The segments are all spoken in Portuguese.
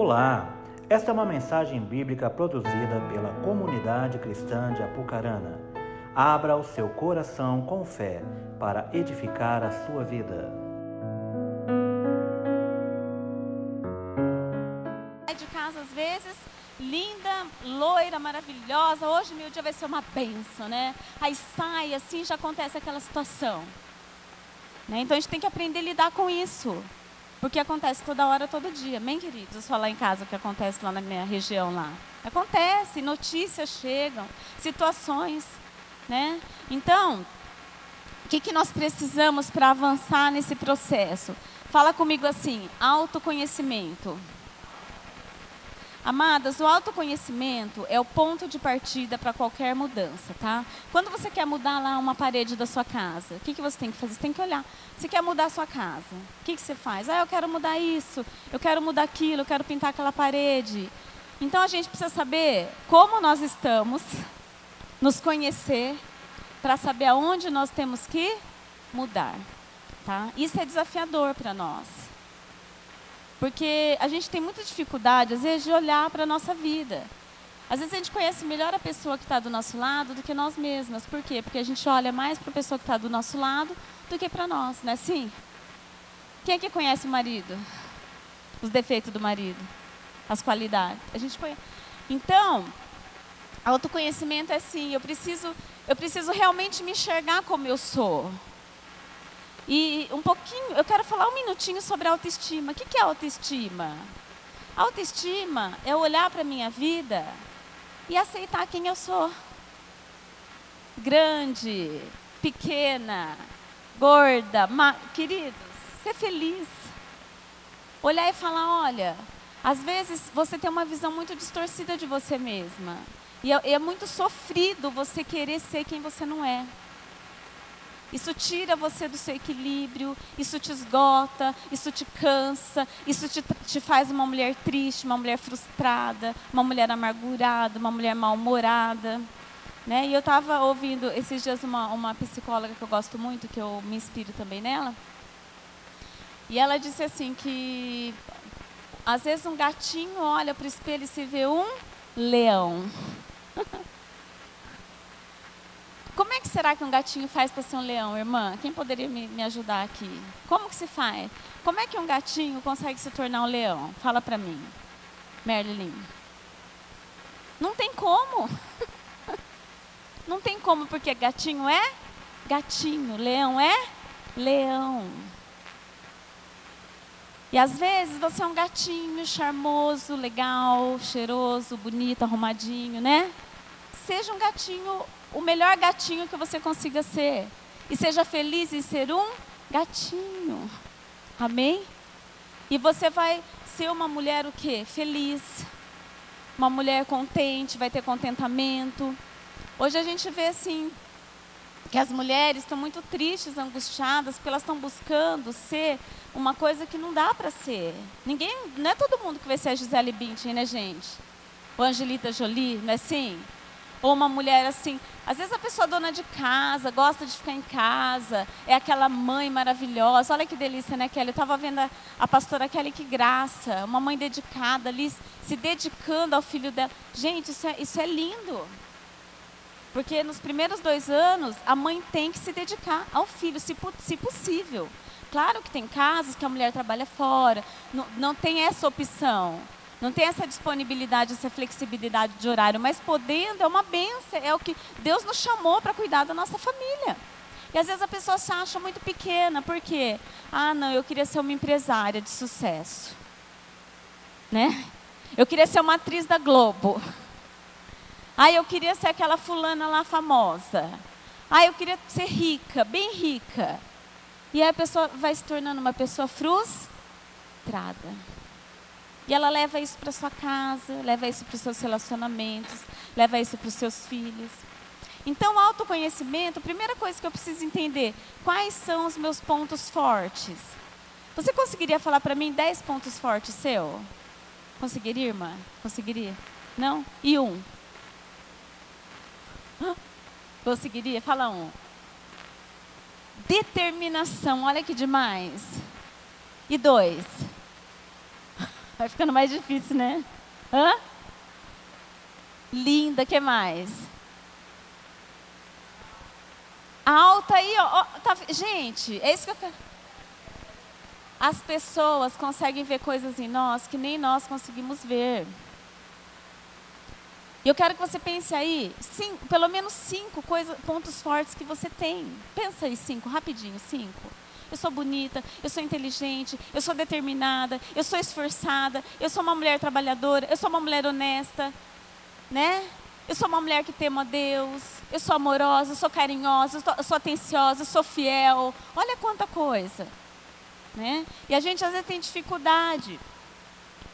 Olá, esta é uma mensagem bíblica produzida pela comunidade cristã de Apucarana. Abra o seu coração com fé para edificar a sua vida. Sai de casa às vezes, linda, loira, maravilhosa. Hoje meu dia vai ser uma benção, né? Aí sai assim, já acontece aquela situação. Né? Então a gente tem que aprender a lidar com isso. Porque acontece toda hora, todo dia. Amém, queridos? Falar em casa o que acontece lá na minha região lá. Acontece, notícias chegam, situações, né? Então, o que, que nós precisamos para avançar nesse processo? Fala comigo assim, autoconhecimento. Amadas, o autoconhecimento é o ponto de partida para qualquer mudança, tá? Quando você quer mudar lá uma parede da sua casa, o que, que você tem que fazer? Você tem que olhar. Você quer mudar a sua casa, o que, que você faz? Ah, eu quero mudar isso, eu quero mudar aquilo, eu quero pintar aquela parede. Então a gente precisa saber como nós estamos, nos conhecer, para saber aonde nós temos que mudar, tá? Isso é desafiador para nós. Porque a gente tem muita dificuldade, às vezes, de olhar para a nossa vida. Às vezes a gente conhece melhor a pessoa que está do nosso lado do que nós mesmas. Por quê? Porque a gente olha mais para a pessoa que está do nosso lado do que para nós, não é assim? Quem é que conhece o marido? Os defeitos do marido, as qualidades. A gente conhece. Então, autoconhecimento é assim, eu preciso, eu preciso realmente me enxergar como eu sou. E um pouquinho, eu quero falar um minutinho sobre autoestima. O que é autoestima? Autoestima é olhar para a minha vida e aceitar quem eu sou. Grande, pequena, gorda, ma... ser feliz. Olhar e falar, olha, às vezes você tem uma visão muito distorcida de você mesma. E é, é muito sofrido você querer ser quem você não é. Isso tira você do seu equilíbrio, isso te esgota, isso te cansa, isso te, te faz uma mulher triste, uma mulher frustrada, uma mulher amargurada, uma mulher mal-humorada. Né? E eu estava ouvindo esses dias uma, uma psicóloga que eu gosto muito, que eu me inspiro também nela. E ela disse assim que às vezes um gatinho olha para o espelho e se vê um leão. Como é que será que um gatinho faz para ser um leão, irmã? Quem poderia me, me, ajudar aqui? Como que se faz? Como é que um gatinho consegue se tornar um leão? Fala para mim, Merlin. Não tem como. Não tem como, porque gatinho é gatinho, leão é leão. E às vezes você é um gatinho charmoso, legal, cheiroso, bonito, arrumadinho, né? Seja um gatinho o melhor gatinho que você consiga ser. E seja feliz em ser um gatinho. Amém? E você vai ser uma mulher o quê? Feliz. Uma mulher contente, vai ter contentamento. Hoje a gente vê assim que as mulheres estão muito tristes, angustiadas, porque elas estão buscando ser uma coisa que não dá para ser. Ninguém, não é todo mundo que vai ser a Gisele Bündchen, né, gente? Ou Angelita Jolie, não é assim? Ou uma mulher assim, às vezes a pessoa é dona de casa, gosta de ficar em casa, é aquela mãe maravilhosa. Olha que delícia, né, Kelly? Eu estava vendo a, a, pastora Kelly, que graça. Uma mãe dedicada ali, se dedicando ao filho dela. Gente, isso é, isso é lindo. Porque nos primeiros dois anos, a mãe tem que se dedicar ao filho, se, se possível. Claro que tem casos que a mulher trabalha fora, não, não tem essa opção. Não tem essa disponibilidade, essa flexibilidade de horário, mas podendo é uma benção, é o que Deus nos chamou para cuidar da nossa família. E às vezes a pessoa se acha muito pequena, por quê? Ah, não, eu queria ser uma empresária de sucesso. Né? Eu queria ser uma atriz da Globo. Ah, eu queria ser aquela fulana lá famosa. Ah, eu queria ser rica, bem rica. E aí a pessoa vai se tornando uma pessoa frustrada. E ela leva isso para sua casa, leva isso para os seus relacionamentos, leva isso para os seus filhos. Então, autoconhecimento, primeira coisa que eu preciso entender, quais são os meus pontos fortes? Você conseguiria falar para mim 10 pontos fortes seu? Conseguiria, irmã? Conseguiria? Não? E um? Conseguiria? Fala um. Determinação, olha que demais. E dois? Vai ficando mais difícil, né? Hã? Linda, que mais? Alta aí, ó. Tá, gente, é isso que eu quero. As pessoas conseguem ver coisas em nós que nem nós conseguimos ver. E eu quero que você pense aí, cinco, pelo menos cinco coisas, pontos fortes que você tem. Pensa aí cinco, rapidinho, cinco. Eu sou bonita, eu sou inteligente, eu sou determinada, eu sou esforçada, eu sou uma mulher trabalhadora, eu sou uma mulher honesta, né? Eu sou uma mulher que teme a Deus, eu sou amorosa, eu sou carinhosa, eu sou atenciosa, eu sou fiel. Olha quanta coisa. Né? E a gente às vezes tem dificuldade.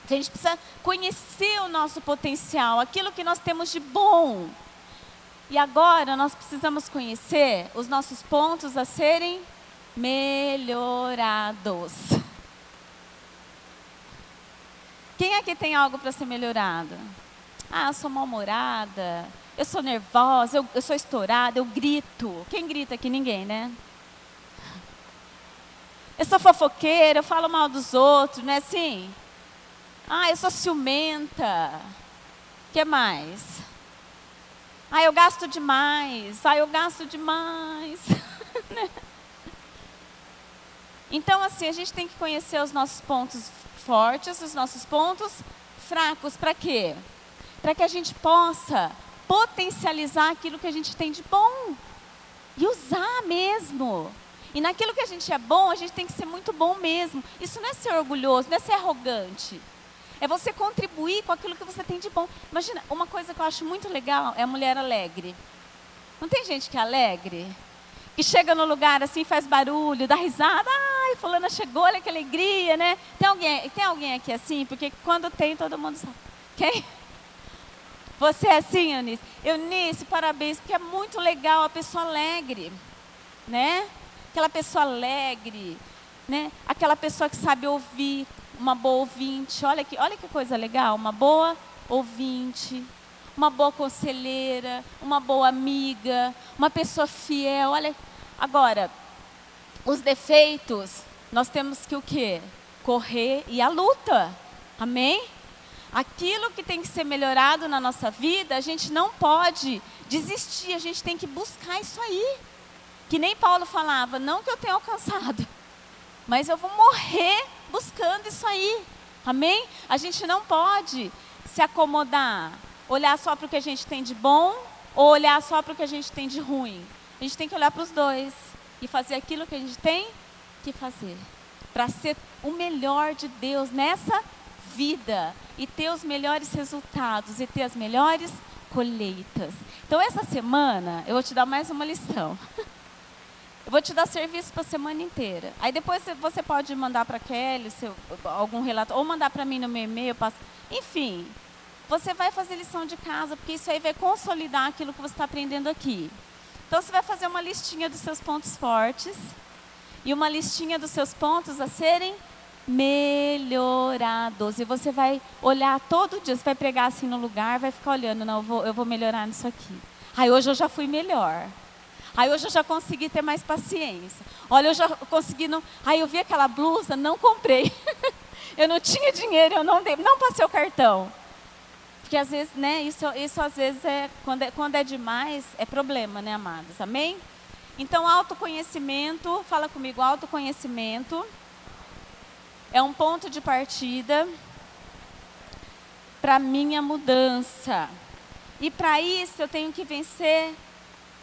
A gente precisa conhecer o nosso potencial, aquilo que nós temos de bom. E agora nós precisamos conhecer os nossos pontos a serem melhorados. Quem aqui tem algo para ser melhorado? Ah, eu sou mal-humorada, eu sou nervosa, eu, eu sou estourada, eu grito. Quem grita aqui? Ninguém, né? Eu sou fofoqueira, eu falo mal dos outros, não é assim? Ah, eu sou ciumenta. O que mais? Ah, eu gasto demais. Ah, eu gasto demais. Então, assim, a gente tem que conhecer os nossos pontos fortes, os nossos pontos fracos. Para quê? Para que a gente possa potencializar aquilo que a gente tem de bom e usar mesmo. E naquilo que a gente é bom, a gente tem que ser muito bom mesmo. Isso não é ser orgulhoso, não é ser arrogante. É você contribuir com aquilo que você tem de bom. Imagina, uma coisa que eu acho muito legal é a mulher alegre. Não tem gente que é alegre? Que chega no lugar assim, faz barulho, dá risada. Ai, fulana chegou, olha que alegria, né? Tem alguém, tem alguém aqui assim? Porque quando tem, todo mundo sabe. Quem? Você é assim, Eunice? Eunice, parabéns, porque é muito legal a pessoa alegre, né? Aquela pessoa alegre, né? Aquela pessoa que sabe ouvir, uma boa ouvinte. Olha que, olha que coisa legal, uma boa ouvinte, uma boa conselheira, uma boa amiga, uma pessoa fiel. Olha, agora, os defeitos, nós temos que o quê? Correr e a luta. Amém? Aquilo que tem que ser melhorado na nossa vida, a gente não pode desistir, a gente tem que buscar isso aí. Que nem Paulo falava, não que eu tenha alcançado, mas eu vou morrer buscando isso aí. Amém? A gente não pode se acomodar, olhar só para o que a gente tem de bom ou olhar só para o que a gente tem de ruim. A gente tem que olhar para os dois e fazer aquilo que a gente tem que fazer para ser o melhor de Deus nessa vida e ter os melhores resultados e ter as melhores colheitas. Então, essa semana, eu vou te dar mais uma lição. Eu vou te dar serviço para a semana inteira. Aí depois você pode mandar para a Kelly seu, algum relato, ou mandar para mim no meu e-mail. Passo, enfim, você vai fazer lição de casa, porque isso aí vai consolidar aquilo que você está aprendendo aqui. Então, você vai fazer uma listinha dos seus pontos fortes e uma listinha dos seus pontos a serem melhorados. E você vai olhar todo dia, você vai pregar assim no lugar, vai ficar olhando, não, eu vou, eu vou melhorar nisso aqui. Aí hoje eu já fui melhor. Aí hoje eu já consegui ter mais paciência. Olha, eu já consegui não. Aí eu vi aquela blusa, não comprei. eu não tinha dinheiro, eu não dei, não passei o cartão. Porque às vezes, né, isso, isso às vezes é quando, é, quando é demais, é problema, né, amados? Amém? Então, autoconhecimento, fala comigo, autoconhecimento é um ponto de partida para minha mudança. E para isso eu tenho que vencer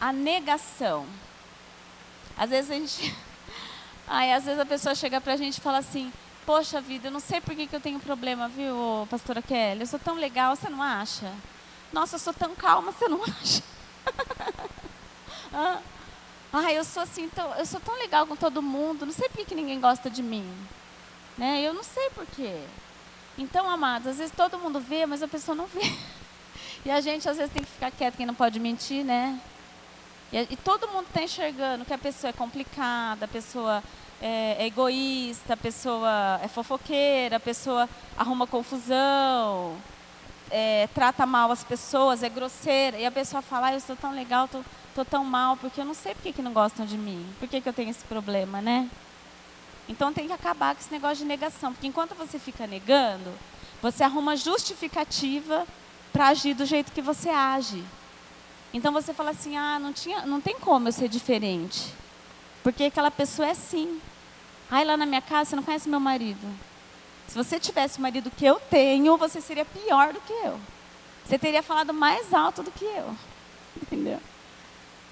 a negação. Às vezes a gente. Ai, às vezes a pessoa chega para a gente e fala assim: Poxa vida, eu não sei por que, que eu tenho problema, viu, pastora Kelly? Eu sou tão legal, você não acha? Nossa, eu sou tão calma, você não acha? ah, eu sou assim, tão, eu sou tão legal com todo mundo, não sei por que, que ninguém gosta de mim. Né? Eu não sei porquê. Então, amados, às vezes todo mundo vê, mas a pessoa não vê. E a gente às vezes tem que ficar quieto, quem não pode mentir, né? E, e todo mundo está enxergando que a pessoa é complicada, a pessoa é, é, egoísta, a pessoa é fofoqueira, a pessoa arruma confusão, é, trata mal as pessoas, é grosseira. E a pessoa fala, ah, eu sou tão legal, tô, tô tão mal, porque eu não sei por que, que não gostam de mim. Por que, que eu tenho esse problema, né? Então tem que acabar com esse negócio de negação, porque enquanto você fica negando, Você arruma justificativa para agir do jeito que você age. Então você fala assim: "Ah, não tinha, não tem como eu ser diferente". Porque aquela pessoa é assim. Ai, lá na minha casa você não conhece meu marido. Se você tivesse o marido que eu tenho, você seria pior do que eu. Você teria falado mais alto do que eu. Entendeu?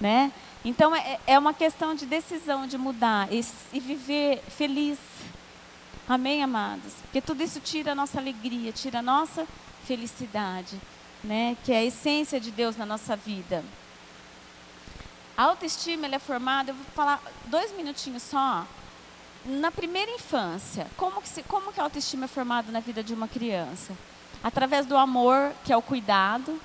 Né? Então é, é uma questão de decisão de mudar e, e viver feliz. Amém, amados? Porque tudo isso tira a nossa alegria, tira a nossa felicidade, né? Que é a essência de Deus na nossa vida. A autoestima é formada, eu vou falar dois minutinhos só. Na primeira infância, como que, se, como que a autoestima é formada na vida de uma criança? Através do amor, que é o cuidado.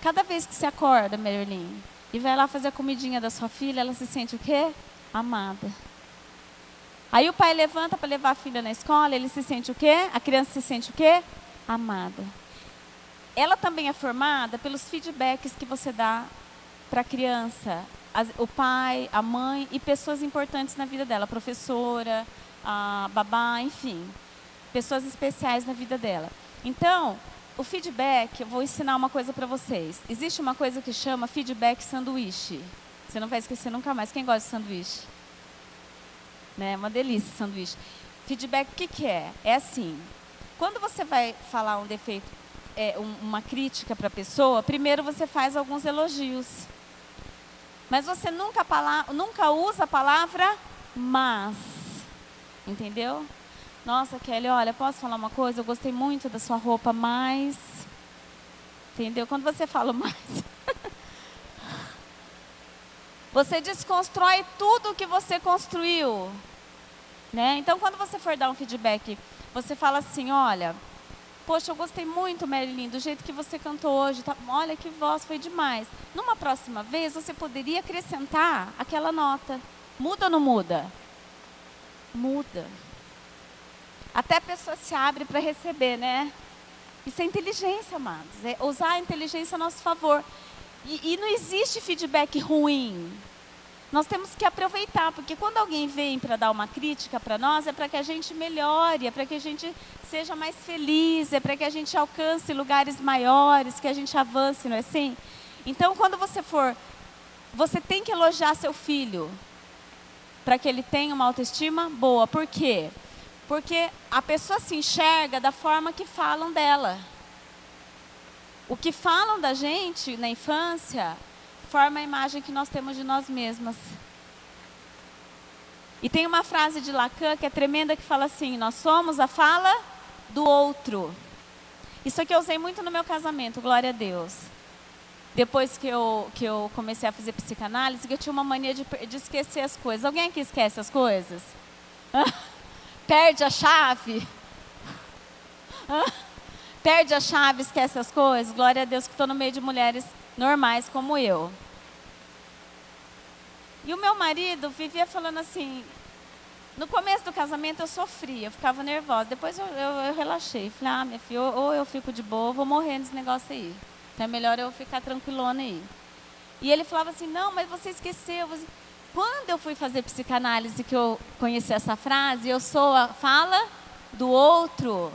Cada vez que se acorda, Merlin, e vai lá fazer a comidinha da sua filha, ela se sente o quê? Amada. Aí o pai levanta para levar a filha na escola, ele se sente o quê? A criança se sente o quê? Amada. Ela também é formada pelos feedbacks que você dá para a criança, o pai, a mãe e pessoas importantes na vida dela, a professora, a babá, enfim, pessoas especiais na vida dela. Então, o feedback, eu vou ensinar uma coisa para vocês. Existe uma coisa que chama feedback sanduíche. Você não vai esquecer nunca mais. Quem gosta de sanduíche? Né? Uma delícia sanduíche. Feedback, o que, que é? É assim, quando você vai falar um defeito, é, um, uma crítica para a pessoa, primeiro você faz alguns elogios. Mas você nunca, nunca usa a palavra mas. Entendeu? Nossa, Kelly, olha, posso falar uma coisa? Eu gostei muito da sua roupa, mas. Entendeu? Quando você fala mais. você desconstrói tudo que você construiu. Né? Então, quando você for dar um feedback, você fala assim: olha, poxa, eu gostei muito, Marilyn, do jeito que você cantou hoje. Tá? Olha que voz, foi demais. Numa próxima vez, você poderia acrescentar aquela nota. Muda ou não muda? Muda. Até a pessoa se abre para receber, né? Isso é inteligência, amados. É usar a inteligência a nosso favor. E, e não existe feedback ruim. Nós temos que aproveitar, porque quando alguém vem para dar uma crítica para nós, é para que a gente melhore, é para que a gente seja mais feliz, é para que a gente alcance lugares maiores, que a gente avance, não é assim? Então, quando você for, você tem que elogiar seu filho, para que ele tenha uma autoestima boa. Por quê? Porque a pessoa se enxerga da forma que falam dela. O que falam da gente na infância forma a imagem que nós temos de nós mesmas. E tem uma frase de Lacan que é tremenda que fala assim: Nós somos a fala do outro. Isso aqui eu usei muito no meu casamento, glória a Deus. Depois que eu, que eu comecei a fazer psicanálise, que eu tinha uma mania de, de esquecer as coisas. Alguém aqui esquece as coisas? perde a chave. Perde a chave, esquece as coisas. Glória a Deus que estou no meio de mulheres normais como eu. E o meu marido vivia falando assim. No começo do casamento eu sofria, eu ficava nervosa. Depois eu, eu, eu relaxei. Falei, ah, minha filha, ou, ou eu fico de boa, ou vou morrer nesse negócio aí. Então é melhor eu ficar tranquilona aí. E ele falava assim, não, mas você esqueceu. Você... Quando eu fui fazer psicanálise, que eu conheci essa frase, eu sou a fala do outro.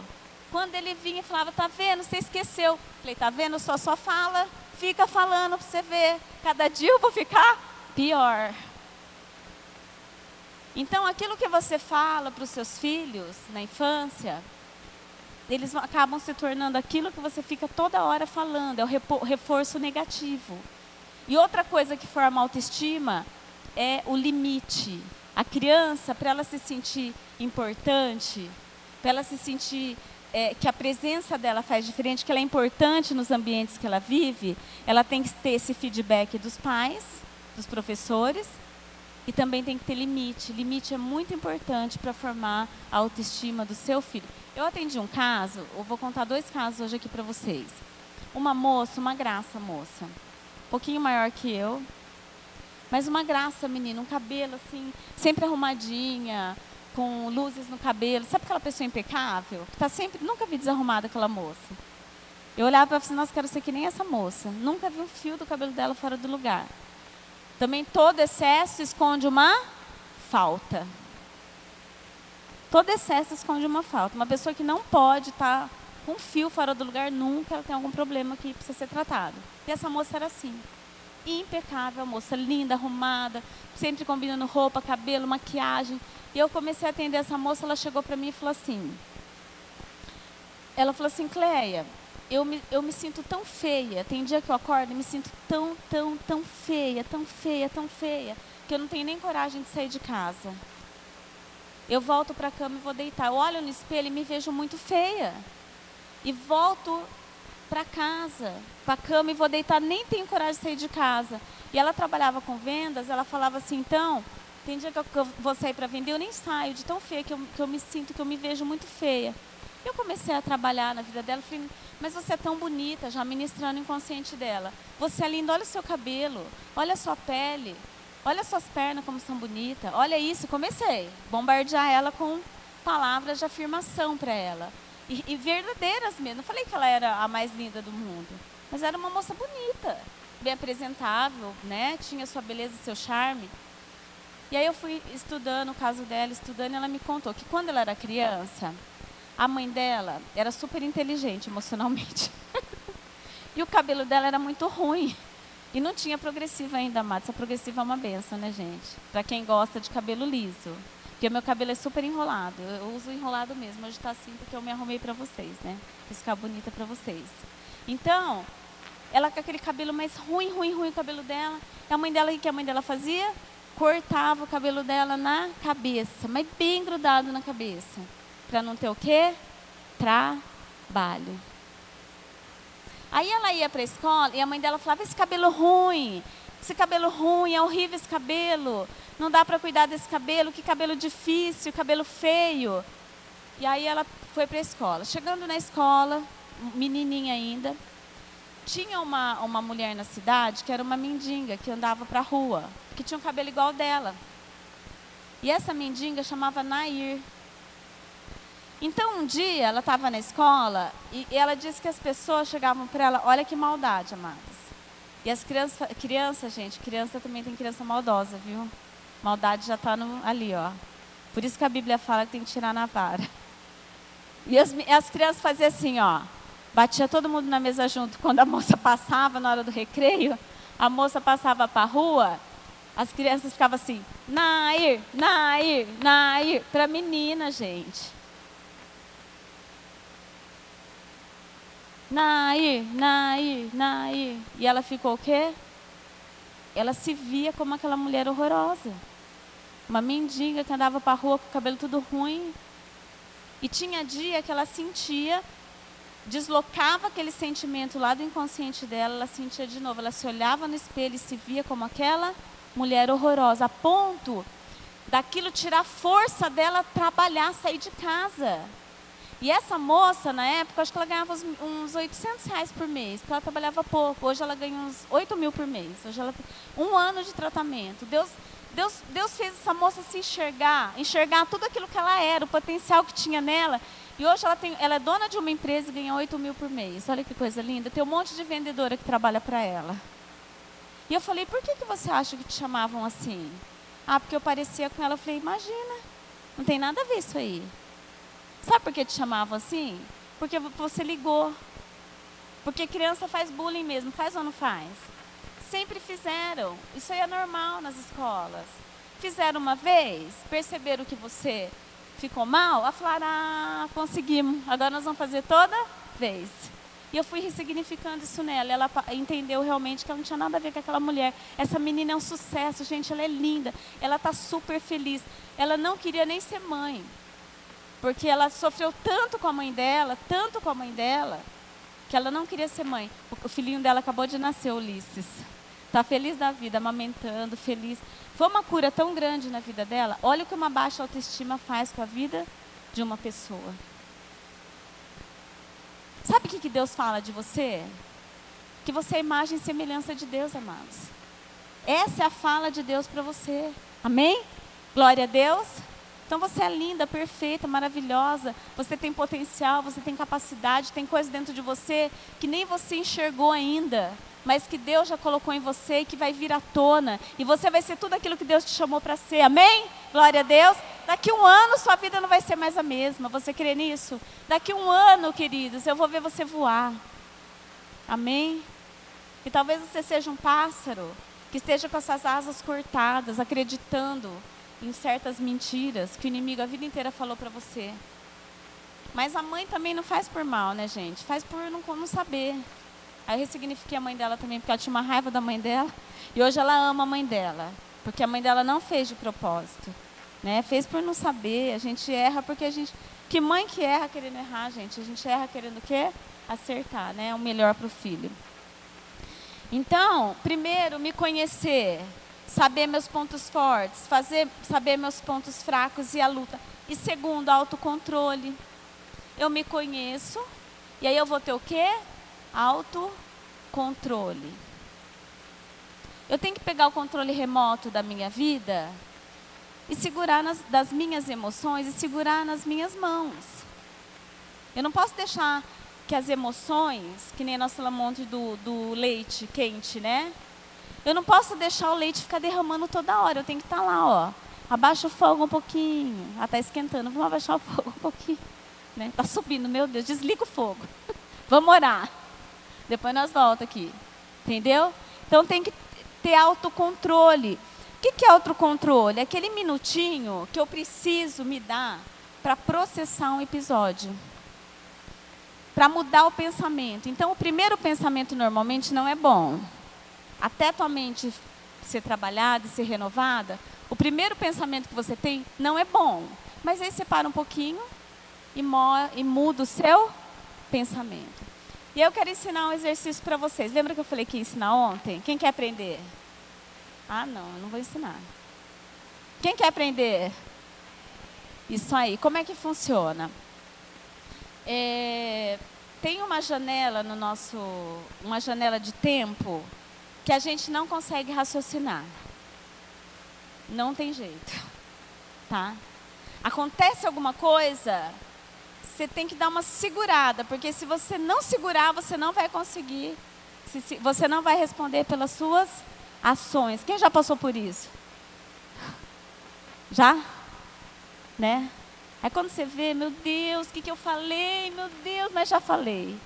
Quando ele vinha e falava, tá vendo, você esqueceu. Falei, tá vendo, eu sou a sua fala, fica falando para você ver. Cada dia eu vou ficar pior. Então, aquilo que você fala para os seus filhos na infância, eles acabam se tornando aquilo que você fica toda hora falando, é o reforço negativo. E outra coisa que forma autoestima é o limite. A criança, para ela se sentir importante, para ela se sentir é, que a presença dela faz diferente, que ela é importante nos ambientes que ela vive, ela tem que ter esse feedback dos pais, dos professores, e também tem que ter limite. Limite é muito importante para formar a autoestima do seu filho. Eu atendi um caso, eu vou contar dois casos hoje aqui para vocês. Uma moça, uma graça moça, um pouquinho maior que eu, mas uma graça, menina, um cabelo assim, sempre arrumadinha, com luzes no cabelo. Sabe aquela pessoa impecável? Que tá sempre, nunca vi desarrumada aquela moça. Eu olhava para ela e falei, nossa, quero ser que nem essa moça. Nunca vi um fio do cabelo dela fora do lugar. Também todo excesso esconde uma falta. Todo excesso esconde uma falta. Uma pessoa que não pode estar tá com um fio fora do lugar, nunca ela tem algum problema que precisa ser tratado. E essa moça era assim. Impecável, moça linda, arrumada, sempre combinando roupa, cabelo, maquiagem. E eu comecei a atender essa moça, ela chegou para mim e falou assim: Ela falou assim, Cleia, eu me, eu me sinto tão feia. Tem dia que eu acordo e me sinto tão, tão, tão feia, tão feia, tão feia, que eu não tenho nem coragem de sair de casa. Eu volto para a cama e vou deitar. Eu olho no espelho e me vejo muito feia. E volto para casa, para cama e vou deitar, nem tenho coragem de sair de casa. E ela trabalhava com vendas, ela falava assim, então, tem dia que eu vou sair para vender, eu nem saio, de tão feia que eu, que eu me sinto, que eu me vejo muito feia. Eu comecei a trabalhar na vida dela, falei, mas você é tão bonita, já ministrando o inconsciente dela. Você é linda, olha o seu cabelo, olha a sua pele, olha suas pernas como são bonitas, olha isso. Comecei a bombardear ela com palavras de afirmação para ela. E, e, verdadeiras mesmo. Não falei que ela era a mais linda do mundo, mas era uma moça bonita, bem apresentável, né? Tinha sua beleza, seu charme. E aí eu fui estudando o caso dela, estudando, e ela me contou que quando ela era criança, a mãe dela era super inteligente emocionalmente. e o cabelo dela era muito ruim. E não tinha progressiva ainda, Matos. A progressiva é uma benção, né, gente? Para quem gosta de cabelo liso. Porque meu cabelo é super enrolado. Eu uso enrolado mesmo. Hoje está assim porque eu me arrumei para vocês, né? Quis ficar bonita para vocês. Então, ela com aquele cabelo mais ruim, ruim, ruim o cabelo dela. E a mãe dela, o que a mãe dela fazia? Cortava o cabelo dela na cabeça, mas bem grudado na cabeça. Para não ter o quê? Trabalho. Aí ela ia para a escola e a mãe dela falava: esse cabelo ruim, esse cabelo ruim, é horrível esse cabelo, não dá para cuidar desse cabelo, que cabelo difícil, cabelo feio. E aí ela foi para a escola. Chegando na escola, menininha ainda, tinha uma, uma mulher na cidade que era uma mendiga que andava para a rua, que tinha um cabelo igual dela. E essa mendiga chamava Nair. Então um dia ela estava na escola e, e ela disse que as pessoas chegavam para ela, olha que maldade, amadas. E as crianças, criança, gente, criança também tem criança maldosa, viu? Maldade já está ali, ó. Por isso que a Bíblia fala que tem que tirar na vara. E as, as crianças faziam assim, ó. Batia todo mundo na mesa junto. Quando a moça passava na hora do recreio, a moça passava para a rua, as crianças ficavam assim, Nair, Nair, Nair, para menina, gente. Nair, Nair, Nair. E ela ficou o quê? Ela se via como aquela mulher horrorosa. Uma mendiga que andava para a rua com o cabelo tudo ruim. E tinha dia que ela sentia, deslocava aquele sentimento lá do inconsciente dela, ela sentia de novo. Ela se olhava no espelho e se via como aquela mulher horrorosa, a ponto daquilo tirar força dela trabalhar, sair de casa. E essa moça, na época, acho que ela ganhava uns, 800 reais por mês, porque ela trabalhava pouco. Hoje ela ganha uns 8 mil por mês. Hoje ela um ano de tratamento. Deus, Deus, Deus fez essa moça se enxergar, enxergar tudo aquilo que ela era, o potencial que tinha nela. E hoje ela, tem, ela é dona de uma empresa e ganha 8 mil por mês. Olha que coisa linda. Tem um monte de vendedora que trabalha para ela. E eu falei, por que, que você acha que te chamavam assim? Ah, porque eu parecia com ela. Eu falei, imagina, não tem nada a ver isso aí. Sabe por que te chamavam assim? Porque você ligou. Porque criança faz bullying mesmo, faz ou não faz? Sempre fizeram. Isso aí é normal nas escolas. Fizeram uma vez, perceberam que você ficou mal, a falaram, ah, conseguimos, agora nós vamos fazer toda vez. E eu fui ressignificando isso nela. Ela entendeu realmente que ela não tinha nada a ver com aquela mulher. Essa menina é um sucesso, gente, ela é linda. Ela está super feliz. Ela não queria nem ser mãe. Porque ela sofreu tanto com a mãe dela, tanto com a mãe dela, que ela não queria ser mãe. O filhinho dela acabou de nascer, Ulisses. Está feliz da vida, amamentando, feliz. Foi uma cura tão grande na vida dela. Olha o que uma baixa autoestima faz com a vida de uma pessoa. Sabe o que, Deus fala de você? Que você é imagem e semelhança de Deus, amados. Essa é a fala de Deus para você. Amém? Glória a Deus. Então você é linda, perfeita, maravilhosa. Você tem potencial, você tem capacidade, tem coisa dentro de você que nem você enxergou ainda, mas que Deus já colocou em você e que vai vir à tona. E você vai ser tudo aquilo que Deus te chamou para ser. Amém? Glória a Deus. Daqui um ano sua vida não vai ser mais a mesma. Você crê nisso? Daqui um ano, queridos, eu vou ver você voar. Amém? E talvez você seja um pássaro que esteja com essas asas cortadas, acreditando em certas mentiras que o inimigo a vida inteira falou para você. Mas a mãe também não faz por mal, né, gente? Faz por não, não saber. Aí eu ressignifiquei a mãe dela também, porque ela tinha uma raiva da mãe dela. E hoje ela ama a mãe dela. Porque a mãe dela não fez de propósito. Né? Fez por não saber. A gente erra porque a gente. Que mãe que erra querendo errar, gente? A gente erra querendo o quê? Acertar, né? O melhor para o filho. Então, primeiro, me conhecer, saber meus pontos fortes, fazer, saber meus pontos fracos e a luta. E segundo, autocontrole. Eu me conheço, e aí eu vou ter o quê? Autocontrole. Eu tenho que pegar o controle remoto da minha vida e segurar nas, das minhas emoções e segurar nas minhas mãos. Eu não posso deixar que as emoções, que nem nós falamos ontem do, do leite quente, né? Eu não posso deixar o leite ficar derramando toda hora. Eu tenho que estar tá lá, ó. Abaixa o fogo um pouquinho. Ah, está esquentando. Vamos abaixar o fogo um pouquinho. Né? Tá subindo, meu Deus. Desliga o fogo. Vamos orar. Depois nós volta aqui. Entendeu? Então tem que ter autocontrole. O que, que é autocontrole? É aquele minutinho que eu preciso me dar para processar um episódio. Para mudar o pensamento. Então, o primeiro pensamento normalmente não é bom. Até tua mente ser trabalhada e ser renovada, o primeiro pensamento que você tem não é bom. Mas aí você para um pouquinho e, e muda o seu pensamento. E eu quero ensinar um exercício para vocês. Lembra que eu falei que ia ensinar ontem? Quem quer aprender? Ah, não, eu não vou ensinar. Quem quer aprender? Isso aí. Como é que funciona? É, tem uma janela no nosso, uma janela de tempo que a gente não consegue raciocinar. Não tem jeito, tá? Acontece alguma coisa, você tem que dar uma segurada, porque se você não segurar, você não vai conseguir, você não vai responder pelas suas ações. Quem já passou por isso? Já? Né? Aí quando você vê, meu Deus, o que, que eu falei? Meu Deus, mas já falei.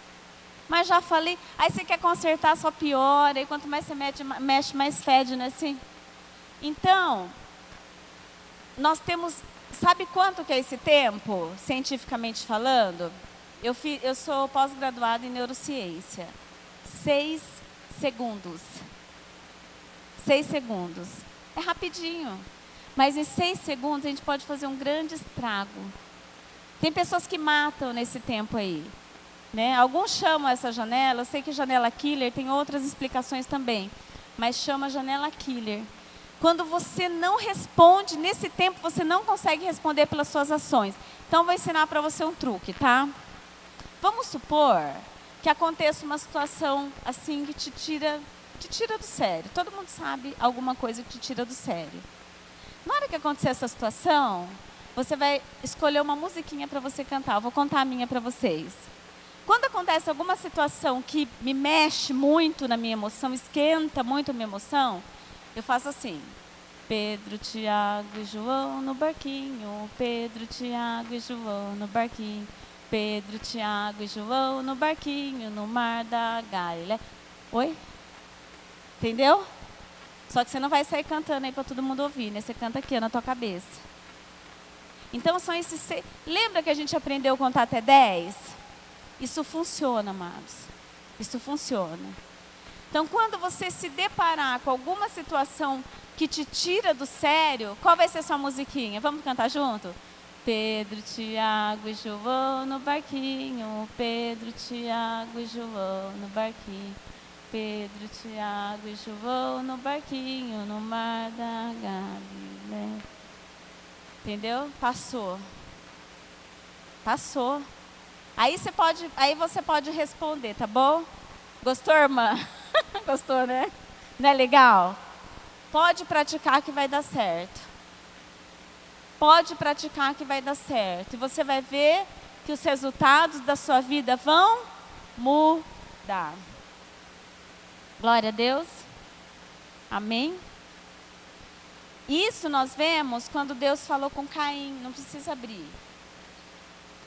Mas já falei. Aí você quer consertar, só piora. E quanto mais você mexe, mexe mais fede, não é assim? Então, nós temos Sabe quanto que é esse tempo, cientificamente falando? Eu, fi, eu sou pós-graduada em neurociência. Seis segundos. Seis segundos. É rapidinho. Mas em seis segundos a gente pode fazer um grande estrago. Tem pessoas que matam nesse tempo aí. Né? Alguns chamam essa janela, eu sei que janela killer tem outras explicações também, mas chama janela killer quando você não responde, nesse tempo você não consegue responder pelas suas ações. Então, vou ensinar para você um truque, tá? Vamos supor que aconteça uma situação assim que te tira, te tira do sério. Todo mundo sabe alguma coisa que te tira do sério. Na hora que acontecer essa situação, você vai escolher uma musiquinha para você cantar. Eu vou contar a minha para vocês. Quando acontece alguma situação que me mexe muito na minha emoção, esquenta muito a minha emoção, eu faço assim. Pedro, Tiago e João no barquinho. Pedro, Tiago e João no barquinho. Pedro, Tiago e João no barquinho no mar da Galileia. Oi? Entendeu? Só que você não vai sair cantando aí para todo mundo ouvir, né? Você canta aqui na tua cabeça. Então são esses. Lembra que a gente aprendeu a contar até 10? Isso funciona, amados. Isso funciona. Então, quando você se deparar com alguma situação que te tira do sério, qual vai ser sua musiquinha? Vamos cantar junto? Pedro, Tiago e João no barquinho. Pedro, Tiago e João no barquinho. Pedro, Tiago e João no barquinho no mar da Galileia. Entendeu? Passou. Passou. Aí você pode, aí você pode responder, tá bom? Gostou, irmã? Gostou, né? Não é legal? Pode praticar que vai dar certo. Pode praticar que vai dar certo. E você vai ver que os resultados da sua vida vão mudar. Glória a Deus. Amém? Isso nós vemos quando Deus falou com Caim, não precisa abrir.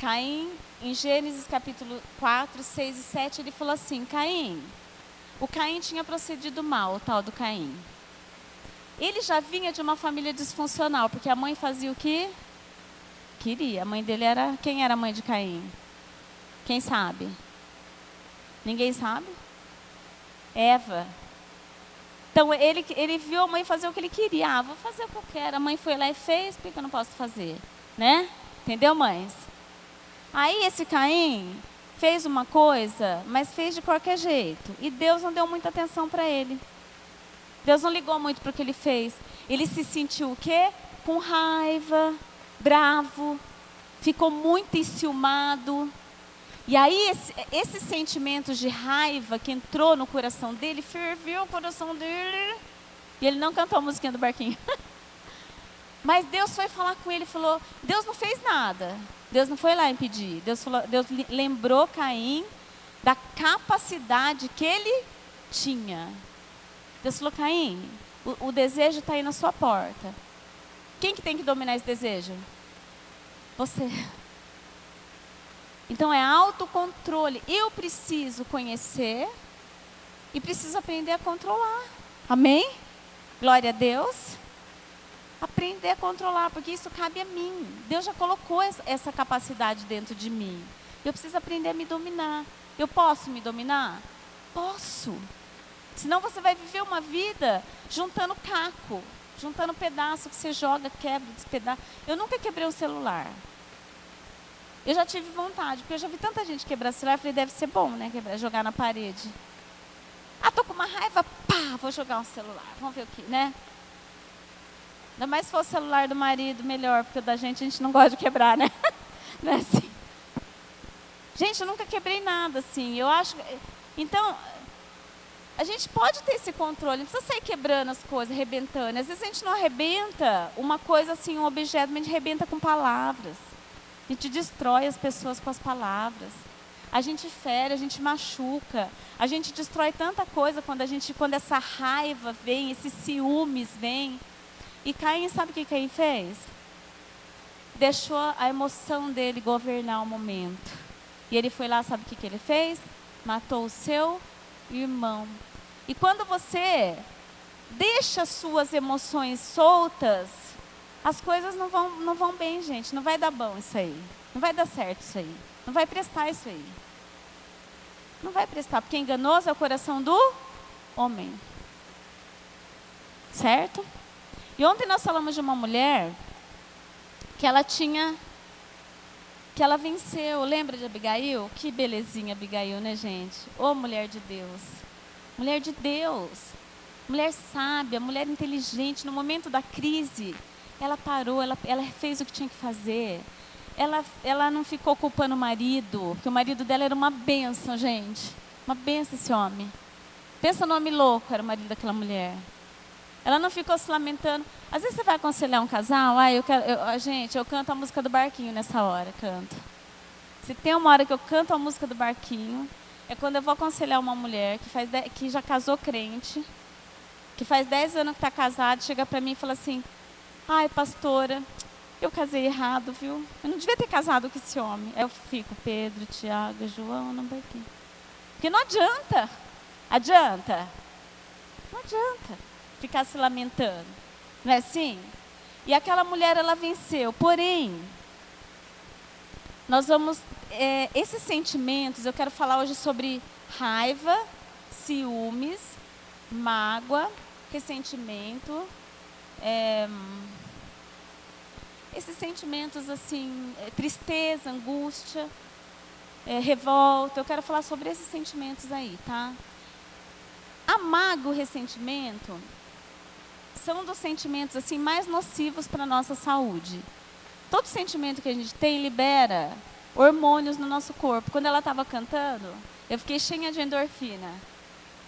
Caim, em Gênesis capítulo 4, 6 e 7, ele falou assim: Caim, o Caim tinha procedido mal, o tal do Caim. Ele já vinha de uma família disfuncional, porque a mãe fazia o que queria. A mãe dele era. Quem era a mãe de Caim? Quem sabe? Ninguém sabe? Eva. Então ele, ele viu a mãe fazer o que ele queria. Ah, vou fazer o que eu quero. A mãe foi lá e fez, por que eu não posso fazer? Né? Entendeu, mães? Aí esse Caim fez uma coisa, mas fez de qualquer jeito. E Deus não deu muita atenção para ele. Deus não ligou muito para o que ele fez. Ele se sentiu o quê? Com raiva, bravo, ficou muito enciumado. E aí, esse, esses sentimentos de raiva que entrou no coração dele, ferveu o coração dele. E ele não cantou a musiquinha do barquinho. Mas Deus foi falar com ele e falou: Deus não fez nada. Deus não foi lá impedir. Deus, falou, Deus lembrou Caim da capacidade que ele tinha. Deus falou: Caim, o, o desejo está aí na sua porta. Quem que tem que dominar esse desejo? Você. Então é autocontrole. Eu preciso conhecer e preciso aprender a controlar. Amém? Glória a Deus. Aprender a controlar, porque isso cabe a mim. Deus já colocou essa capacidade dentro de mim. Eu preciso aprender a me dominar. Eu posso me dominar? Posso. Senão você vai viver uma vida juntando caco, juntando pedaço que você joga, quebra, despedaça. Eu nunca quebrei um celular. Eu já tive vontade, porque eu já vi tanta gente quebrar celular, eu falei, deve ser bom, né? Quebrar, jogar na parede. Ah, tô com uma raiva, pá, vou jogar um celular. Vamos ver o que, né? Ainda mais se for o celular do marido, melhor, porque o da gente a gente não gosta de quebrar, né? Não é assim? Gente, eu nunca quebrei nada assim. Eu acho. Então, a gente pode ter esse controle, não precisa sair quebrando as coisas, arrebentando. Às vezes a gente não arrebenta uma coisa assim, um objeto, mas a gente arrebenta com palavras. A gente destrói as pessoas com as palavras. A gente fere, a gente machuca. A gente destrói tanta coisa quando a gente, quando essa raiva vem, esses ciúmes vem. E Caim, sabe o que Caim fez? Deixou a emoção dele governar o momento. E ele foi lá, sabe o que, que ele fez? Matou o seu irmão. E quando você deixa suas emoções soltas, as coisas não vão, não vão bem, gente. Não vai dar bom isso aí. Não vai dar certo isso aí. Não vai prestar isso aí. Não vai prestar, porque enganoso é o coração do homem. Certo? E ontem nós falamos de uma mulher que ela tinha que ela venceu. Lembra de Abigail? Que belezinha Abigail, né, gente? Ô oh, mulher de Deus. Mulher de Deus. Mulher sábia, mulher inteligente. No momento da crise, ela parou, ela, ela fez o que tinha que fazer. Ela, ela não ficou culpando o marido, porque o marido dela era uma benção, gente. Uma benção esse homem. Pensa no homem louco, era o marido daquela mulher. Ela não ficou se lamentando. Às vezes você vai aconselhar um casal, ah, eu quero, eu, gente, eu canto a música do barquinho nessa hora, canto. Se tem uma hora que eu canto a música do barquinho, é quando eu vou aconselhar uma mulher que, faz que já casou crente, que faz 10 anos que está casada, chega para mim e fala assim, ai pastora, eu casei errado, viu? Eu não devia ter casado com esse homem. Aí eu fico, Pedro, Tiago, João, não barquinho. Porque não adianta. Adianta? Não adianta ficar se lamentando. Não é assim? E aquela mulher, ela venceu. Porém, nós vamos. É, esses sentimentos, eu quero falar hoje sobre raiva, ciúmes, mágoa, ressentimento. É, esses sentimentos assim, é, tristeza, angústia, é, revolta. Eu quero falar sobre esses sentimentos aí, tá? A mágoa, o ressentimento, são dos sentimentos assim mais nocivos para a nossa saúde. Todo sentimento que a gente tem libera hormônios no nosso corpo. Quando ela estava cantando, eu fiquei cheia de endorfina.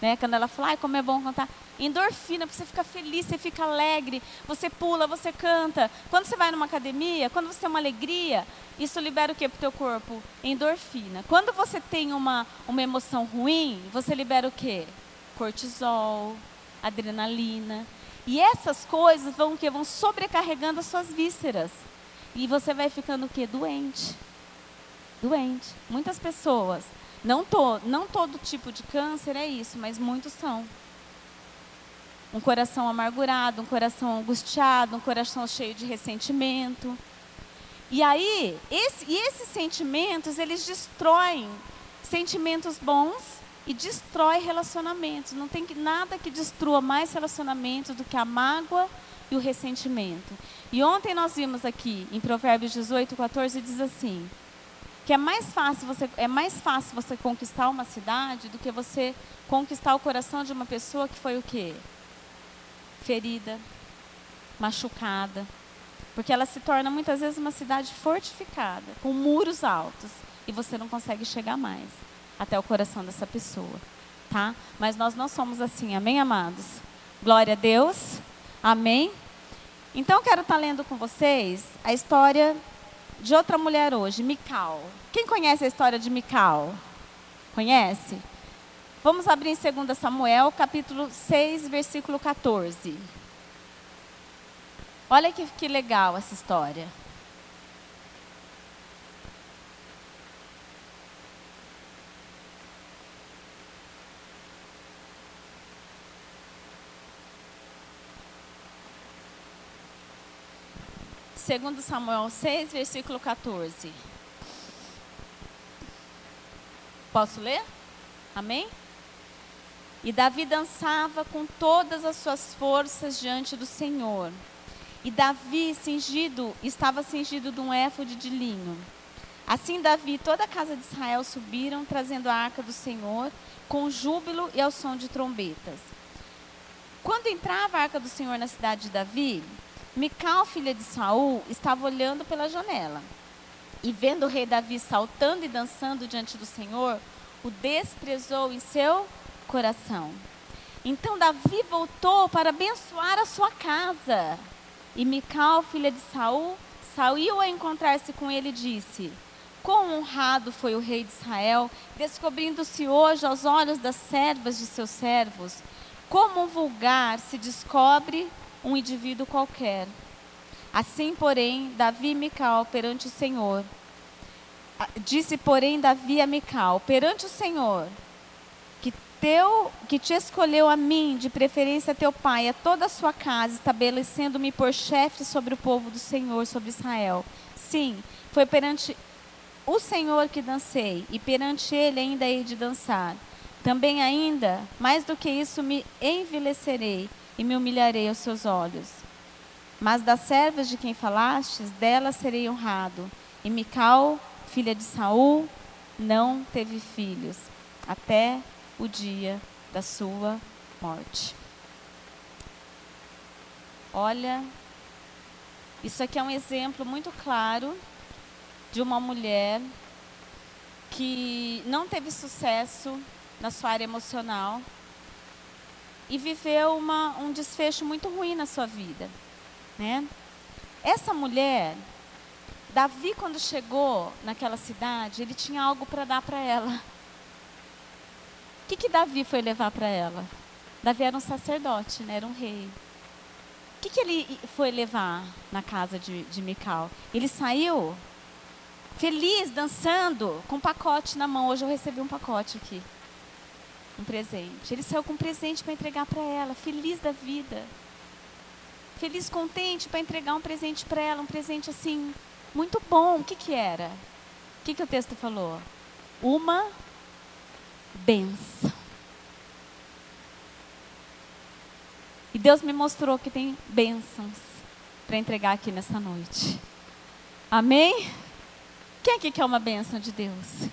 Né? Quando ela falou, ai, como é bom cantar. Endorfina, você fica feliz, você fica alegre, você pula, você canta. Quando você vai numa academia, quando você tem uma alegria, isso libera o que para o teu corpo? Endorfina. Quando você tem uma, uma emoção ruim, você libera o quê? Cortisol, adrenalina. E essas coisas vão que vão sobrecarregando as suas vísceras. E você vai ficando o quê? Doente. Doente. Muitas pessoas, não, to, não todo tipo de câncer é isso, mas muitos são. Um coração amargurado, um coração angustiado, um coração cheio de ressentimento. E aí, esse, e esses sentimentos, eles destroem sentimentos bons e destrói relacionamentos. Não tem nada que destrua mais relacionamentos do que a mágoa e o ressentimento. E ontem nós vimos aqui em Provérbios 18, 14 diz assim: que é mais fácil você é mais fácil você conquistar uma cidade do que você conquistar o coração de uma pessoa que foi o quê? Ferida, machucada, porque ela se torna muitas vezes uma cidade fortificada, com muros altos, e você não consegue chegar mais até o coração dessa pessoa, tá? Mas nós não somos assim, amém, amados? Glória a Deus, amém? Então, quero estar lendo com vocês a história de outra mulher hoje, Mical. Quem conhece a história de Mical? Conhece? Vamos abrir em 2 Samuel, capítulo 6, versículo 14. Olha que, que legal essa história. Segundo Samuel 6, versículo 14. Posso ler? Amém? E Davi dançava com todas as suas forças diante do Senhor. E Davi cingido, estava cingido de um éfode de linho. Assim Davi e toda a casa de Israel subiram, trazendo a arca do Senhor, com júbilo e ao som de trombetas. Quando entrava a arca do Senhor na cidade de Davi, Mical, filha de Saul, estava olhando pela janela. E vendo o rei Davi saltando e dançando diante do Senhor, o desprezou em seu coração. Então Davi voltou para abençoar a sua casa. E Mical, filha de Saul, saiu a encontrar-se com ele e disse: Quão honrado foi o rei de Israel, descobrindo-se hoje aos olhos das servas de seus servos. Como um vulgar se descobre um indivíduo qualquer. Assim, porém, Davi e Mical perante o Senhor. Disse, porém, Davi a Mical, perante o Senhor, que teu, que te escolheu a mim, de preferência a teu pai, a toda a sua casa, estabelecendo-me por chefe sobre o povo do Senhor, sobre Israel. Sim, foi perante o Senhor que dancei, e perante ele ainda hei de dançar. Também ainda, mais do que isso, me envelhecerei e me humilharei aos seus olhos. Mas das servas de quem falastes, delas serei honrado. E Mical, filha de Saul, não teve filhos, até o dia da sua morte. Olha, isso aqui é um exemplo muito claro de uma mulher que não teve sucesso na sua área emocional, e viveu uma, um desfecho muito ruim na sua vida. Né? Essa mulher, Davi, quando chegou naquela cidade, ele tinha algo para dar para ela. O que, que Davi foi levar para ela? Davi era um sacerdote, né? era um rei. O que, que ele foi levar na casa de, de Mical? Ele saiu feliz, dançando, com um pacote na mão. Hoje eu recebi um pacote aqui um presente. Ele saiu com um presente para entregar para ela, feliz da vida. Feliz, contente para entregar um presente para ela, um presente assim, muito bom. O que, que era? O que, que o texto falou? Uma benção. E Deus me mostrou que tem bênçãos para entregar aqui nessa noite. Amém? Quem aqui quer uma bênção de Deus?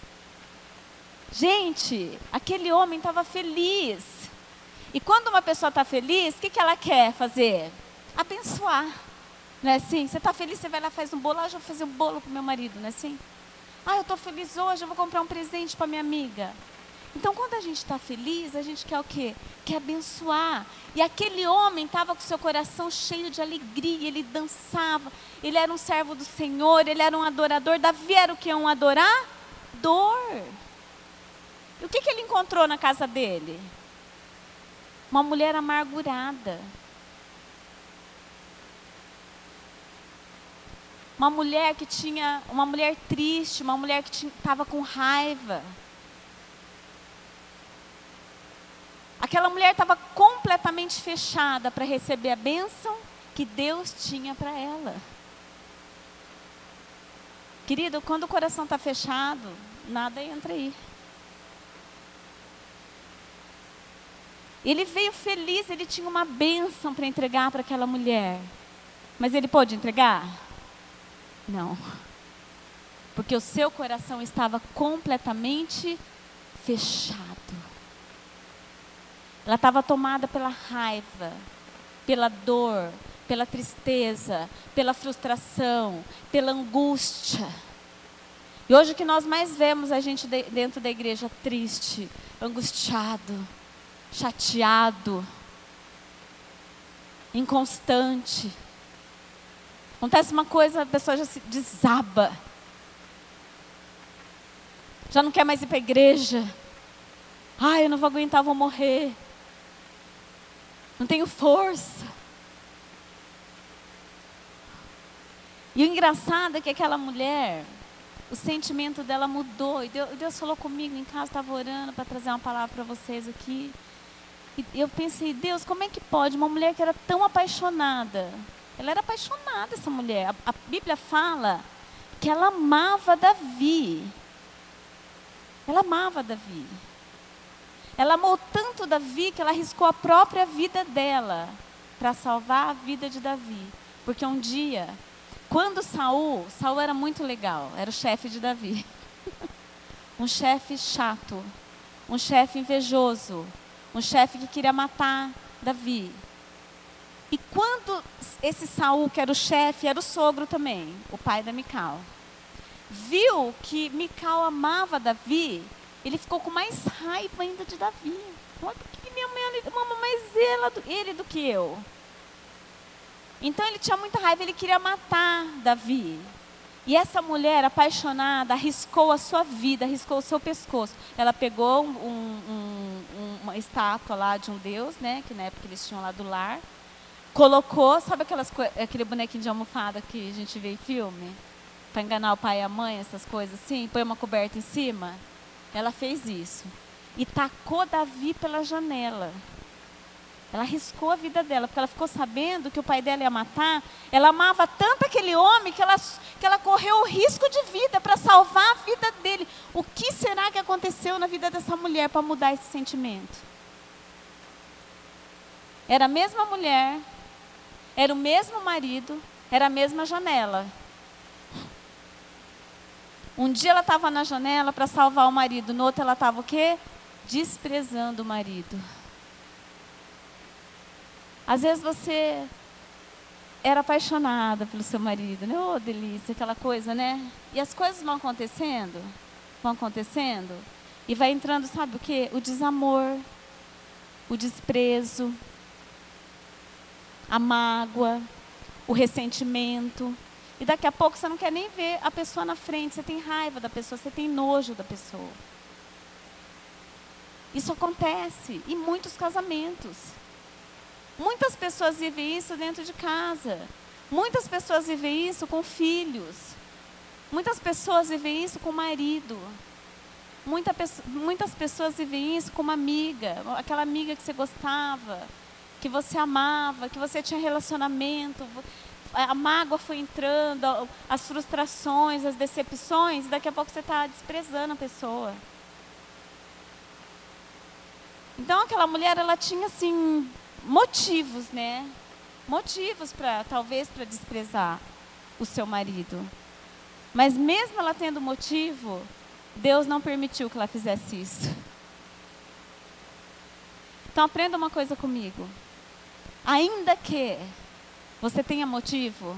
Gente, aquele homem estava feliz. E quando uma pessoa está feliz, o que, que ela quer fazer? Abençoar. Não é assim? Você está feliz, você vai lá faz um bolo. Ah, eu vou fazer um bolo para meu marido, não é assim? Ah, eu estou feliz hoje, eu vou comprar um presente para minha amiga. Então, quando a gente está feliz, a gente quer o quê? Quer abençoar. E aquele homem estava com seu coração cheio de alegria, ele dançava, ele era um servo do Senhor, ele era um adorador. Davi era o que? Um adorador. E o que, que ele encontrou na casa dele? Uma mulher amargurada. Uma mulher que tinha, uma mulher triste, uma mulher que estava com raiva. Aquela mulher estava completamente fechada para receber a bênção que Deus tinha para ela. Querido, quando o coração está fechado, nada entra aí. Ele veio feliz, ele tinha uma bênção para entregar para aquela mulher. Mas ele pôde entregar? Não. Porque o seu coração estava completamente fechado. Ela estava tomada pela raiva, pela dor, pela tristeza, pela frustração, pela angústia. E hoje o que nós mais vemos a gente de, dentro da igreja triste, angustiado, chateado, inconstante. Acontece uma coisa, a pessoa já se desaba. Já não quer mais ir para a igreja. Ai, eu não vou aguentar, vou morrer. Não tenho força. E o engraçado é que aquela mulher, o sentimento dela mudou. E Deus, falou comigo em casa, estava orando para trazer uma palavra para vocês aqui. E eu pensei, Deus, como é que pode uma mulher que era tão apaixonada? Ela era apaixonada, essa mulher. A, a Bíblia fala que ela amava Davi. Ela amava Davi. Ela amou tanto Davi que ela arriscou a própria vida dela para salvar a vida de Davi. Porque um dia quando Saul, Saul era muito legal, era o chefe de Davi. um chefe chato, um chefe invejoso, um chefe que queria matar Davi. E quando esse Saul, que era o chefe, era o sogro também, o pai da Mical, viu que Mical amava Davi, ele ficou com mais raiva ainda de Davi. Por que minha mãe ama mais ele, ele do que eu? Então ele tinha muita raiva, ele queria matar Davi. E essa mulher apaixonada arriscou a sua vida, arriscou o seu pescoço. Ela pegou um, um, uma estátua lá de um deus, né, que na época eles tinham lá do lar, colocou, sabe aquelas, aquele bonequinho de almofada que a gente vê em filme? Para enganar o pai e a mãe, essas coisas assim, põe uma coberta em cima? Ela fez isso. E tacou Davi pela janela. Ela arriscou a vida dela, porque ela ficou sabendo que o pai dela ia matar. Ela amava tanto aquele homem que ela, que ela correu o risco de vida para salvar a vida dele. O que será que aconteceu na vida dessa mulher para mudar esse sentimento? Era a mesma mulher, era o mesmo marido, era a mesma janela. Um dia ela estava na janela para salvar o marido, no outro ela estava o quê? Desprezando o marido. Às vezes você era apaixonada pelo seu marido, né? Oh, delícia, aquela coisa, né? E as coisas vão acontecendo, vão acontecendo, e vai entrando, sabe o que? O desamor, o desprezo, a mágoa, o ressentimento. E daqui a pouco você não quer nem ver a pessoa na frente, você tem raiva da pessoa, você tem nojo da pessoa. Isso acontece em muitos casamentos. Muitas pessoas vivem isso dentro de casa. Muitas pessoas vivem isso com filhos. Muitas pessoas vivem isso com marido. Muita, muitas pessoas vivem isso com uma amiga, aquela amiga que você gostava, que você amava, que você tinha relacionamento. A mágoa foi entrando, as frustrações, as decepções, daqui a pouco você está desprezando a pessoa. Então aquela mulher, ela tinha assim motivos, né? Motivos para talvez para desprezar o seu marido. Mas mesmo ela tendo motivo, Deus não permitiu que ela fizesse isso. Então aprenda uma coisa comigo. Ainda que você tenha motivo,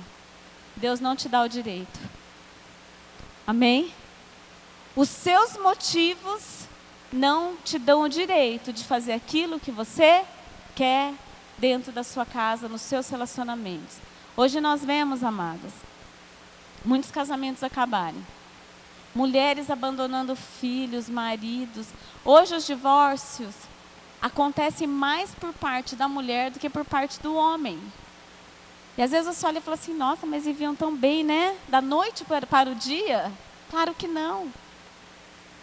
Deus não te dá o direito. Amém? Os seus motivos não te dão o direito de fazer aquilo que você quer dentro da sua casa, nos seus relacionamentos. Hoje nós vemos, amadas, muitos casamentos acabarem. Mulheres abandonando filhos, maridos. Hoje os divórcios acontecem mais por parte da mulher do que por parte do homem. E às vezes você olha e fala assim: nossa, mas viviam tão bem, né? Da noite para, para o dia? Claro que não.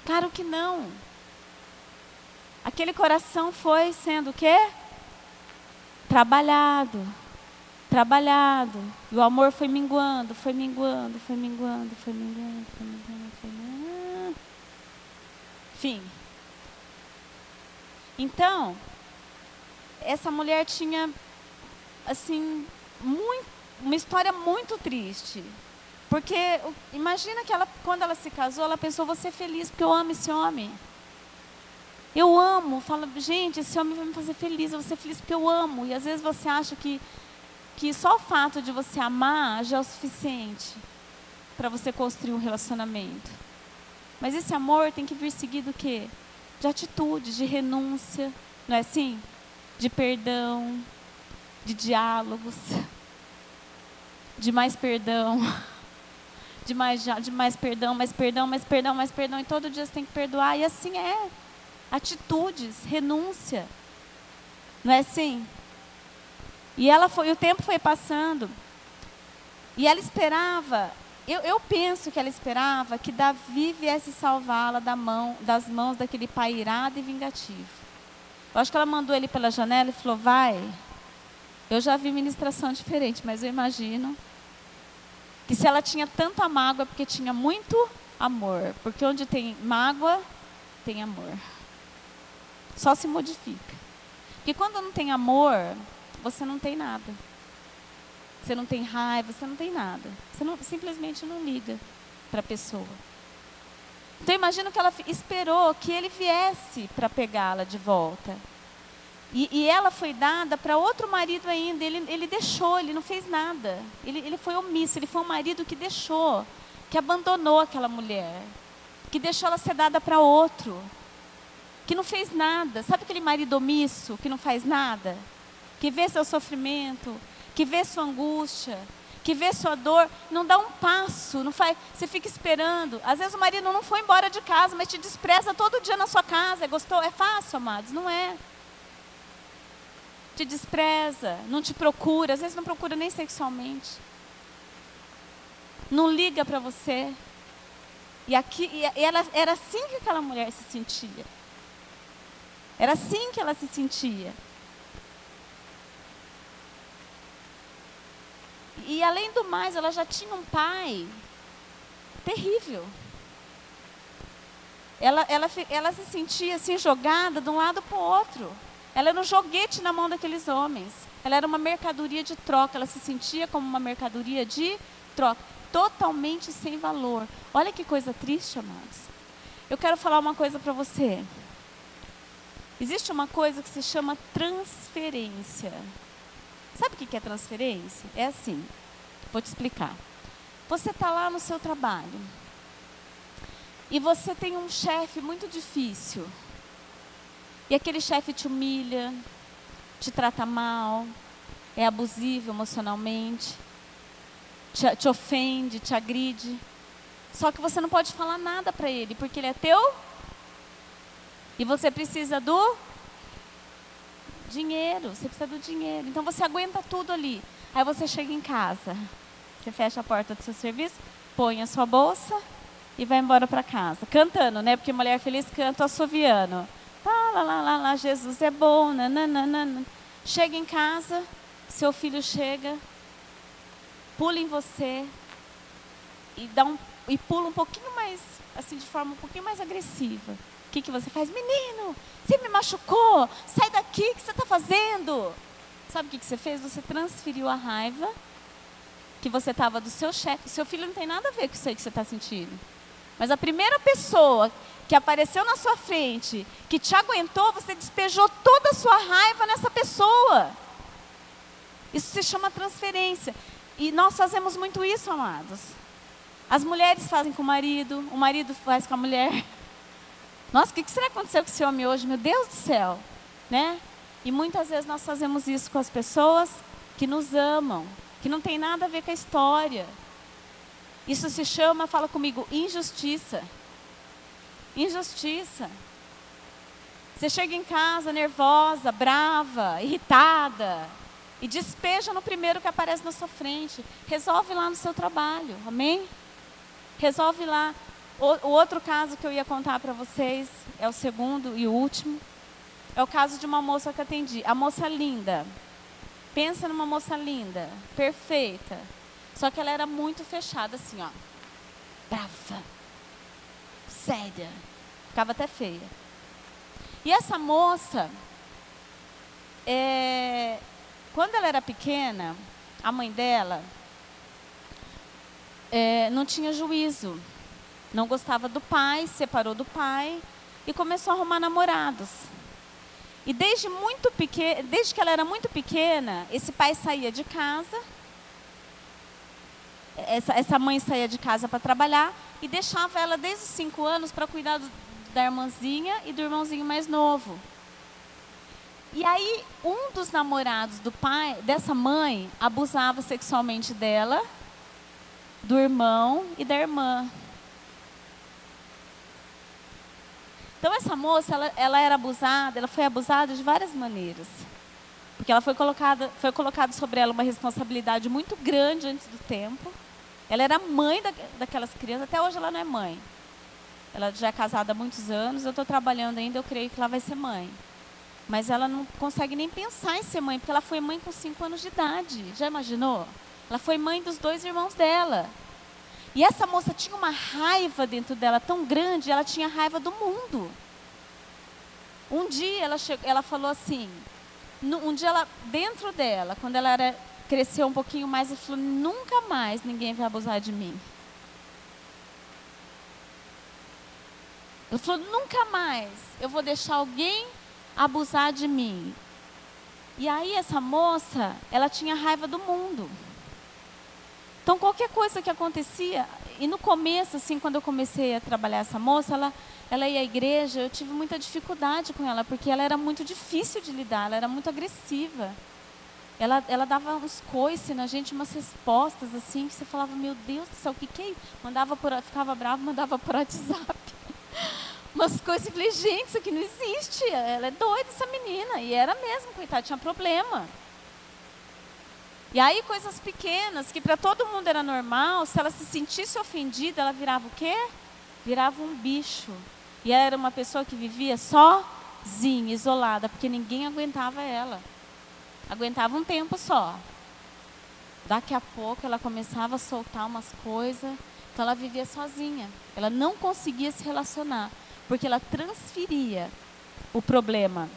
Claro que não. Aquele coração foi sendo o quê? Trabalhado. Trabalhado. E o amor foi minguando, foi minguando, foi minguando, foi minguando, foi minguando, foi minguando. Enfim. Então, essa mulher tinha, assim, muito, uma história muito triste. Porque imagina que ela, quando ela se casou, ela pensou, vou ser feliz porque eu amo esse homem. Eu amo, fala, gente, esse homem vai me fazer feliz, eu vou ser feliz porque eu amo. E às vezes você acha que, que só o fato de você amar já é o suficiente para você construir um relacionamento. Mas esse amor tem que vir seguido do quê? De atitude, de renúncia, não é assim? De perdão, de diálogos, de mais perdão, de mais, de mais perdão, mais perdão, mais perdão, mais perdão, e todo dia você tem que perdoar, e assim é. Atitudes, renúncia. Não é assim? E ela foi, o tempo foi passando. E ela esperava, eu, eu penso que ela esperava que Davi viesse salvá-la da mão, das mãos daquele pai irado e vingativo. Eu acho que ela mandou ele pela janela e falou: vai, eu já vi ministração diferente, mas eu imagino que se ela tinha tanta mágoa é porque tinha muito amor. Porque onde tem mágoa, tem amor. Só se modifica. Porque quando não tem amor, você não tem nada. Você não tem raiva, você não tem nada. Você não, simplesmente não liga para a pessoa. Então imagino que ela esperou que ele viesse para pegá-la de volta. E, e ela foi dada para outro marido ainda. Ele, ele deixou, ele não fez nada. Ele, ele foi omisso, ele foi um marido que deixou, que abandonou aquela mulher, que deixou ela ser dada para outro, que não fez nada. Sabe aquele marido omisso que não faz nada? Que vê seu sofrimento, que vê sua angústia, que vê sua dor, não dá um passo, não faz, você fica esperando. Às vezes o marido não foi embora de casa, mas te despreza todo dia na sua casa. Gostou? É fácil, amados? Não é te despreza, não te procura, às vezes não procura nem sexualmente. Não liga para você. E aqui e ela era assim que aquela mulher se sentia. Era assim que ela se sentia. E além do mais, ela já tinha um pai terrível. Ela, ela, ela se sentia assim jogada de um lado para o outro. Ela era um joguete na mão daqueles homens. Ela era uma mercadoria de troca. Ela se sentia como uma mercadoria de troca. Totalmente sem valor. Olha que coisa triste, amados. Eu quero falar uma coisa para você. Existe uma coisa que se chama transferência. Sabe o que é transferência? É assim. Vou te explicar. Você está lá no seu trabalho. E você tem um chefe muito difícil. E aquele chefe te humilha, te trata mal, é abusivo emocionalmente, te, te ofende, te agride. Só que você não pode falar nada para ele, porque ele é teu. E você precisa do dinheiro, você precisa do dinheiro. Então você aguenta tudo ali. Aí você chega em casa, você fecha a porta do seu serviço, põe a sua bolsa e vai embora para casa. Cantando, né? Porque mulher feliz canta assoviano. Tá, lá, lá, lá, lá, Jesus é bom, nananana. Chega em casa, seu filho chega, pula em você e dá um e pula um pouquinho mais, assim, de forma um pouquinho mais agressiva. O que, que você faz? Menino, você me machucou, sai daqui, o que você está fazendo? Sabe o que, que você fez? Você transferiu a raiva que você estava do seu chefe. Seu filho não tem nada a ver com isso aí que você está sentindo. Mas a primeira pessoa que apareceu na sua frente, que te aguentou, você despejou toda a sua raiva nessa pessoa. Isso se chama transferência. E nós fazemos muito isso, amados. As mulheres fazem com o marido, o marido faz com a mulher. Nossa, o que será que aconteceu com esse homem hoje? Meu Deus do céu. Né? E muitas vezes nós fazemos isso com as pessoas que nos amam, que não tem nada a ver com a história. Isso se chama, fala comigo, injustiça. Injustiça. Você chega em casa nervosa, brava, irritada, e despeja no primeiro que aparece na sua frente. Resolve lá no seu trabalho, amém? Resolve lá. O, o outro caso que eu ia contar para vocês é o segundo e o último. É o caso de uma moça que atendi. A moça linda. Pensa numa moça linda, perfeita. Só que ela era muito fechada, assim, ó. Brava. Séria. Ficava até feia. E essa moça, é, quando ela era pequena, a mãe dela é, não tinha juízo. Não gostava do pai, separou do pai e começou a arrumar namorados. E desde muito pequena, desde que ela era muito pequena, esse pai saía de casa, essa, essa mãe saía de casa para trabalhar e deixava ela desde os cinco anos para cuidar do, da irmãzinha e do irmãozinho mais novo. E aí, um dos namorados do pai, dessa mãe, abusava sexualmente dela, do irmão e da irmã. Então, essa moça, ela, ela era abusada, ela foi abusada de várias maneiras. Porque ela foi colocada, foi colocada sobre ela uma responsabilidade muito grande antes do tempo. Ela era mãe da, daquelas crianças, até hoje ela não é mãe. Ela já é casada há muitos anos, eu estou trabalhando ainda, eu creio que ela vai ser mãe. Mas ela não consegue nem pensar em ser mãe, porque ela foi mãe com 5 anos de idade. Já imaginou? Ela foi mãe dos dois irmãos dela. E essa moça tinha uma raiva dentro dela tão grande, ela tinha raiva do mundo. Um dia ela, chegou, ela falou assim, um dia ela, dentro dela, quando ela era, cresceu um pouquinho mais, ela falou, nunca mais ninguém vai abusar de mim. Ela falou, nunca mais eu vou deixar alguém abusar de mim. E aí essa moça, ela tinha raiva do mundo. Então qualquer coisa que acontecia, e no começo, assim, quando eu comecei a trabalhar essa moça, ela, ela ia à igreja, eu tive muita dificuldade com ela, porque ela era muito difícil de lidar, ela era muito agressiva. Ela, ela dava uns coices na gente, umas respostas assim, que você falava, meu Deus do céu, o que que é Mandava por, ficava bravo, mandava por WhatsApp umas coisas. Eu falei, gente, isso aqui não existe. Ela é doida, essa menina. E era mesmo, coitada, tinha problema. E aí, coisas pequenas, que para todo mundo era normal, se ela se sentisse ofendida, ela virava o quê? Virava um bicho. E ela era uma pessoa que vivia sozinha, isolada, porque ninguém aguentava ela. Aguentava um tempo só. Daqui a pouco ela começava a soltar umas coisas. Então ela vivia sozinha. Ela não conseguia se relacionar porque ela transferia o problema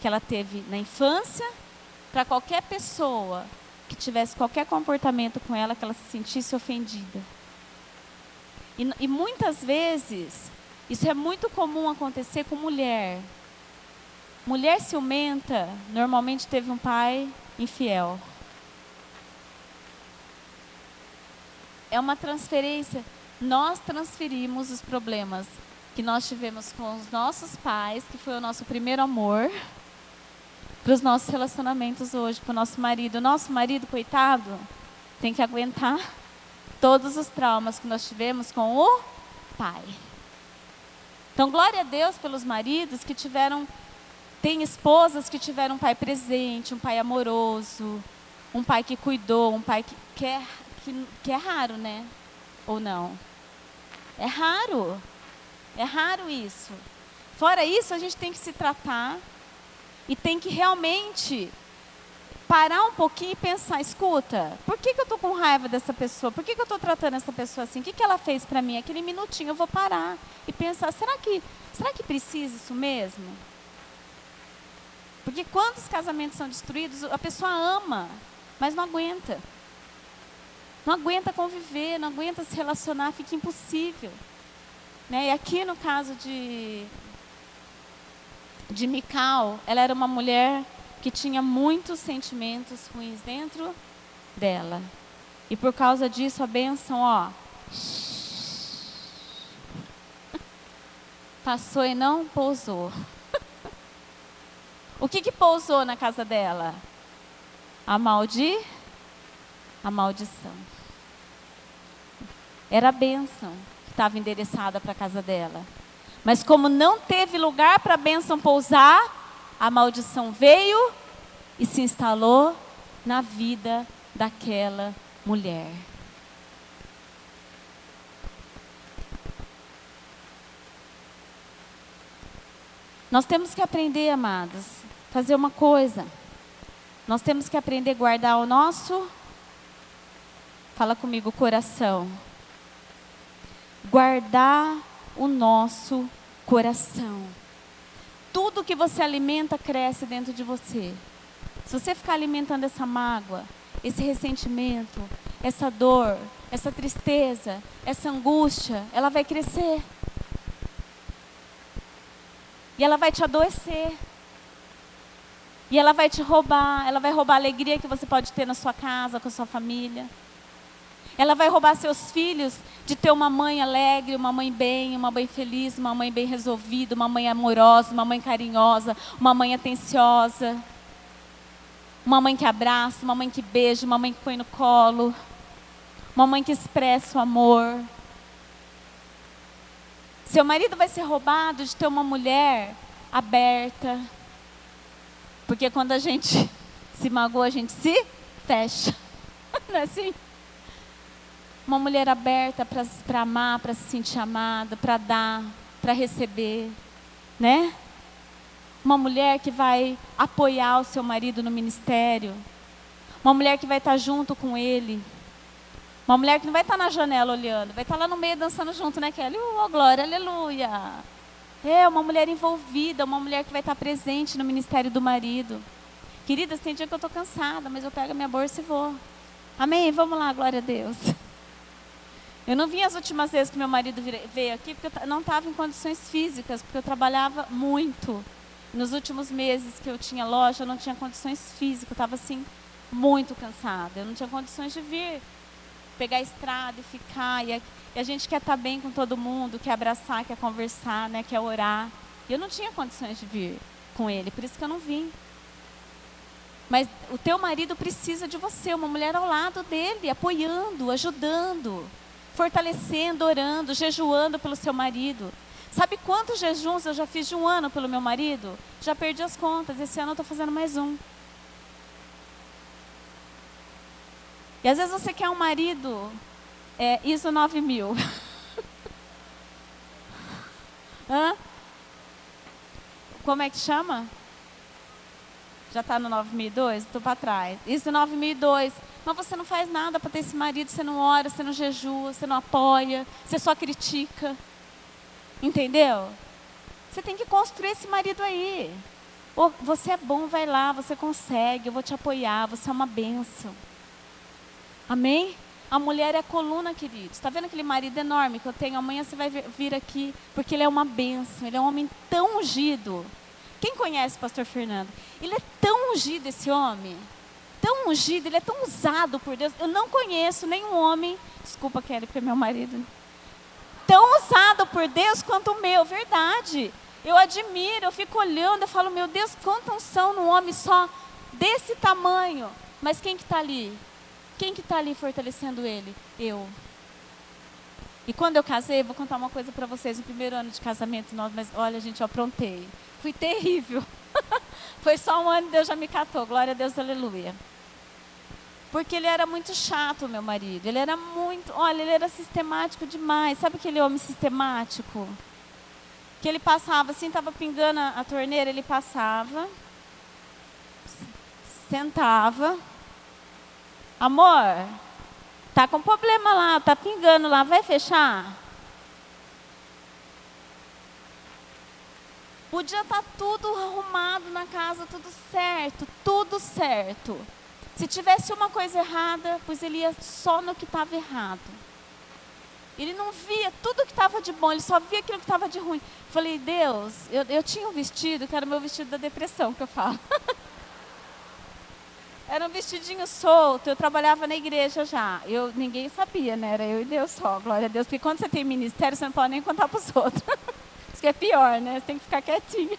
que ela teve na infância para qualquer pessoa que tivesse qualquer comportamento com ela que ela se sentisse ofendida. E, e muitas vezes, isso é muito comum acontecer com mulher. Mulher ciumenta normalmente teve um pai infiel. É uma transferência. Nós transferimos os problemas que nós tivemos com os nossos pais, que foi o nosso primeiro amor, para os nossos relacionamentos hoje, para o nosso marido. O nosso marido, coitado, tem que aguentar todos os traumas que nós tivemos com o pai. Então, glória a Deus pelos maridos que tiveram, tem esposas que tiveram um pai presente, um pai amoroso, um pai que cuidou, um pai que, que, é, que, que é raro, né? Ou não? É raro. É raro isso. Fora isso, a gente tem que se tratar e tem que realmente parar um pouquinho e pensar, escuta, por que, que eu estou com raiva dessa pessoa? Por que, que eu estou tratando essa pessoa assim? O que, que ela fez para mim? Aquele minutinho eu vou parar e pensar, será que, será que precisa isso mesmo? Porque quando os casamentos são destruídos, a pessoa ama, mas não aguenta. Não aguenta conviver, não aguenta se relacionar, fica impossível. Né? E aqui no caso de, de Mical, ela era uma mulher que tinha muitos sentimentos ruins dentro dela. E por causa disso, a bênção, ó, passou e não pousou. o que, que pousou na casa dela? A maldi, a maldição. Era a bênção estava endereçada para a casa dela. Mas como não teve lugar para a bênção pousar, a maldição veio e se instalou na vida daquela mulher. Nós temos que aprender, amados, fazer uma coisa. Nós temos que aprender a guardar o nosso. Fala comigo, coração. Guardar o nosso coração. Tudo que você alimenta cresce dentro de você. Se você ficar alimentando essa mágoa, esse ressentimento, essa dor, essa tristeza, essa angústia, ela vai crescer. E ela vai te adoecer. E ela vai te roubar, ela vai roubar a alegria que você pode ter na sua casa, com a sua família. Ela vai roubar seus filhos de ter uma mãe alegre, uma mãe bem, uma mãe feliz, uma mãe bem resolvida, uma mãe amorosa, uma mãe carinhosa, uma mãe atenciosa. Uma mãe que abraça, uma mãe que beija, uma mãe que põe no colo. Uma mãe que expressa o amor. Seu marido vai ser roubado de ter uma mulher aberta. Porque quando a gente se magoa, a gente se fecha. Não é assim? Uma mulher aberta para amar, para se sentir amada, para dar, para receber, né? Uma mulher que vai apoiar o seu marido no ministério. Uma mulher que vai estar junto com ele. Uma mulher que não vai estar na janela olhando, vai estar lá no meio dançando junto, né, Kelly? Oh, glória, aleluia. É, uma mulher envolvida, uma mulher que vai estar presente no ministério do marido. Queridas, tem dia que eu estou cansada, mas eu pego a minha bolsa e vou. Amém? Vamos lá, glória a Deus. Eu não vim as últimas vezes que meu marido veio aqui, porque eu não estava em condições físicas, porque eu trabalhava muito. Nos últimos meses que eu tinha loja, eu não tinha condições físicas, eu estava assim, muito cansada. Eu não tinha condições de vir pegar a estrada e ficar. E a, gente quer estar tá bem com todo mundo, quer abraçar, quer conversar, né, quer orar. E eu não tinha condições de vir com ele, por isso que eu não vim. Mas o teu marido precisa de você, uma mulher ao lado dele, apoiando, ajudando, fortalecendo, orando, jejuando pelo seu marido. Sabe quantos jejuns eu já fiz de um ano pelo meu marido? Já perdi as contas. Esse ano eu estou fazendo mais um. E às vezes você quer um marido é, ISO 9000. Hã? Como é que chama? Já está no 9002? Estou para trás. ISO 9002. Mas você não faz nada para ter esse marido, você não ora, você não jejua, você não apoia, você só critica. Entendeu? Você tem que construir esse marido aí. Oh, você é bom, vai lá, você consegue, eu vou te apoiar, você é uma benção. Amém? A mulher é a coluna, queridos. Está vendo aquele marido enorme que eu tenho? Amanhã você vai vir aqui, porque ele é uma benção. Ele é um homem tão ungido. Quem conhece o pastor Fernando? Ele é tão ungido, esse homem. Tão ungido, ele é tão usado por Deus. Eu não conheço nenhum homem, desculpa, Kelly, porque é meu marido. Tão usado por Deus quanto o meu, verdade. Eu admiro, eu fico olhando, eu falo, meu Deus, quanta unção num homem só desse tamanho. Mas quem que está ali? Quem que está ali fortalecendo ele? Eu. E quando eu casei, vou contar uma coisa para vocês. No primeiro ano de casamento, nós, mas olha, gente, eu aprontei. Fui terrível. Foi só um ano e Deus já me catou. Glória a Deus, aleluia. Porque ele era muito chato, meu marido. Ele era muito. Olha, ele era sistemático demais. Sabe aquele homem sistemático? Que ele passava assim, estava pingando a, torneira, ele passava, sentava, Amor, tá com problema lá, tá pingando lá, vai fechar? Podia estar tá tudo arrumado na casa, tudo certo, tudo certo. Se tivesse uma coisa errada, pois ele ia só no que estava errado. Ele não via tudo que estava de bom, ele só via aquilo que estava de ruim. Falei, Deus, eu, eu tinha um vestido, que era o meu vestido da depressão, que eu falo. Era um vestidinho solto, eu trabalhava na igreja já. Eu, ninguém sabia, né? Era eu e Deus só, glória a Deus. Porque quando você tem ministério, você não pode nem contar para os outros. Isso que é pior, né? Você tem que ficar quietinho.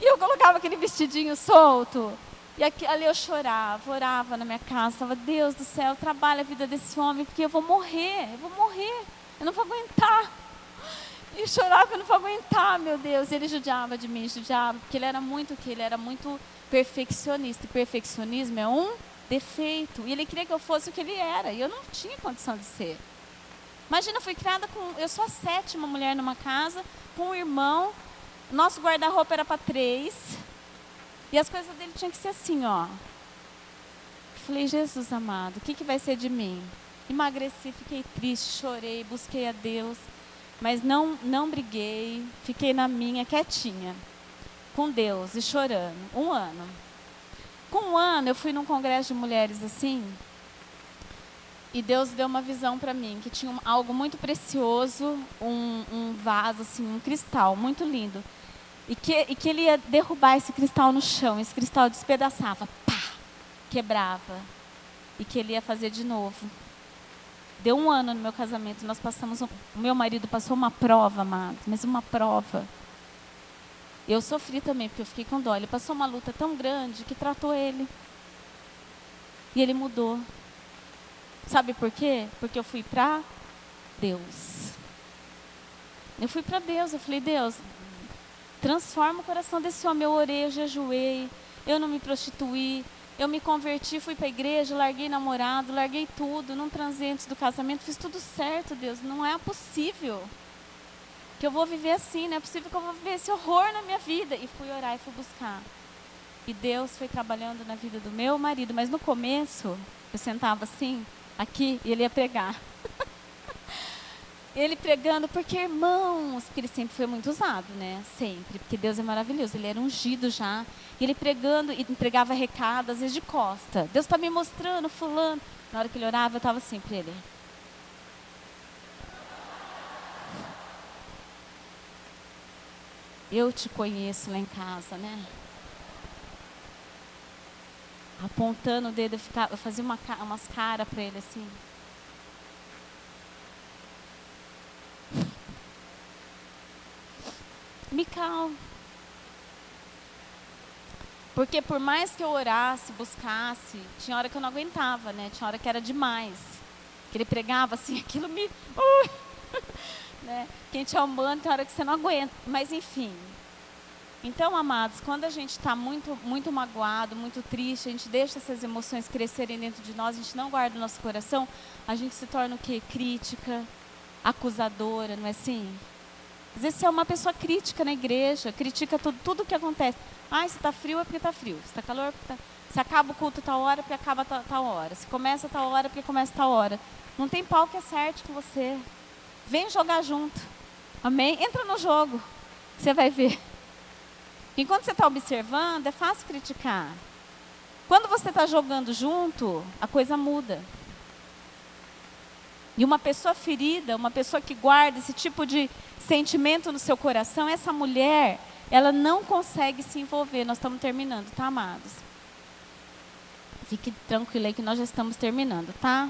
E eu colocava aquele vestidinho solto. E aqui, ali eu chorava, orava na minha casa. Falava, Deus do céu, trabalha a vida desse homem, porque eu vou morrer, eu vou morrer. Eu não vou aguentar. E chorava, eu não vou aguentar, meu Deus. E ele judiava de mim, judiava, porque ele era muito o que? Ele era muito perfeccionista. E perfeccionismo é um defeito. E ele queria que eu fosse o que ele era. E eu não tinha condição de ser. Imagina, eu fui criada com. Eu sou a sétima mulher numa casa, com um irmão. Nosso guarda-roupa era para três. E as coisas dele tinham que ser assim, ó. Falei, Jesus amado, o que, que vai ser de mim? Emagreci, fiquei triste, chorei, busquei a Deus. Mas não, não briguei, fiquei na minha, quietinha, com Deus e chorando. Um ano. Com um ano, eu fui num congresso de mulheres assim, e Deus deu uma visão para mim, que tinha algo muito precioso, um, um, vaso, assim, um cristal muito lindo. E que, e que ele ia derrubar esse cristal no chão, esse cristal despedaçava, pá, quebrava. E que ele ia fazer de novo. Deu um ano no meu casamento, nós passamos, o meu marido passou uma prova, amados, mas uma prova. Eu sofri também, porque eu fiquei com dó. Ele passou uma luta tão grande que tratou ele. E ele mudou. Sabe por quê? Porque eu fui para Deus. Eu fui para Deus. Eu falei, Deus, transforma o coração desse homem. Eu orei, eu jejuei, eu não me prostituí. Eu me converti, fui para a igreja, larguei namorado, larguei tudo, não transei antes do casamento, fiz tudo certo, Deus. Não é possível que eu vou viver assim, não é possível que eu vou viver esse horror na minha vida. E fui orar e fui buscar. E Deus foi trabalhando na vida do meu marido, mas no começo, eu sentava assim, aqui, e ele ia pregar. ele pregando, porque irmãos, porque ele sempre foi muito usado, né? Sempre, porque Deus é maravilhoso, ele era ungido já. E ele pregando e entregava recado, às vezes de costa. Deus está me mostrando, fulano. Na hora que ele orava, eu estava assim para ele. Eu te conheço lá em casa, né? Apontando o dedo, eu, ficava, eu fazia uma, umas caras para ele assim. Mical. Porque por mais que eu orasse, buscasse, tinha hora que eu não aguentava, né? Tinha hora que era demais. Que ele pregava assim, aquilo me. Uh! né? Quem te amando, tem hora que você não aguenta. Mas enfim. Então, amados, quando a gente está muito, muito magoado, muito triste, a gente deixa essas emoções crescerem dentro de nós, a gente não guarda o nosso coração, a gente se torna o quê? Crítica, acusadora, não é assim? Às vezes você é uma pessoa crítica na igreja, critica tudo, tudo que acontece. Ah, se está frio é porque está frio, se está calor é porque está... Se acaba o culto tal hora, é porque acaba tal, tal hora. Se começa tal hora, é porque começa tal hora. Não tem pau que acerte com você. Vem jogar junto. Amém? Entra no jogo. Você vai ver. Enquanto você está observando, é fácil criticar. Quando você está jogando junto, a coisa muda. E uma pessoa ferida, uma pessoa que guarda esse tipo de sentimento no seu coração, essa mulher, ela não consegue se envolver. Nós estamos terminando, tá, amados? Fique tranquilo aí que nós já estamos terminando, tá?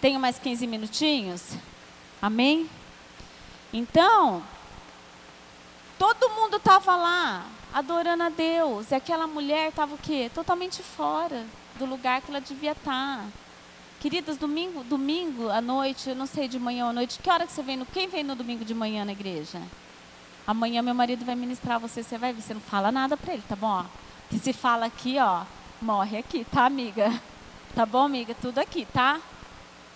Tenho mais 15 minutinhos? Amém? Então, todo mundo estava lá, adorando a Deus. E aquela mulher estava o quê? Totalmente fora do lugar que ela devia estar. Tá. Queridas, domingo, domingo à noite, eu não sei de manhã ou à noite, que hora que você vem no. Quem vem no domingo de manhã na igreja? Amanhã meu marido vai ministrar você, você vai ver, você não fala nada para ele, tá bom? Que se fala aqui, ó, morre aqui, tá, amiga? Tá bom, amiga? Tudo aqui, tá?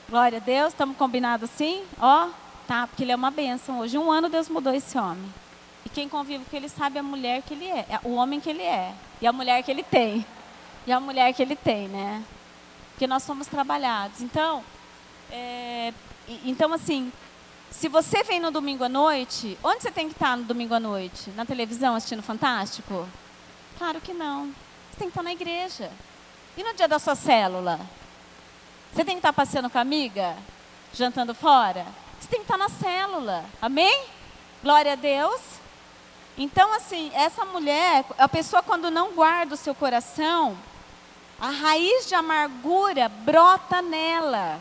Glória a Deus, estamos combinados assim? Ó, tá? Porque ele é uma bênção. Hoje, um ano Deus mudou esse homem. Quem convive com ele sabe a mulher que ele é, o homem que ele é, e a mulher que ele tem. E a mulher que ele tem, né? Porque nós somos trabalhados. Então, é, então assim, se você vem no domingo à noite, onde você tem que estar no domingo à noite? Na televisão assistindo Fantástico? Claro que não. Você tem que estar na igreja. E no dia da sua célula? Você tem que estar passeando com a amiga? Jantando fora? Você tem que estar na célula. Amém? Glória a Deus. Então, assim, essa mulher, a pessoa quando não guarda o seu coração, a raiz de amargura brota nela.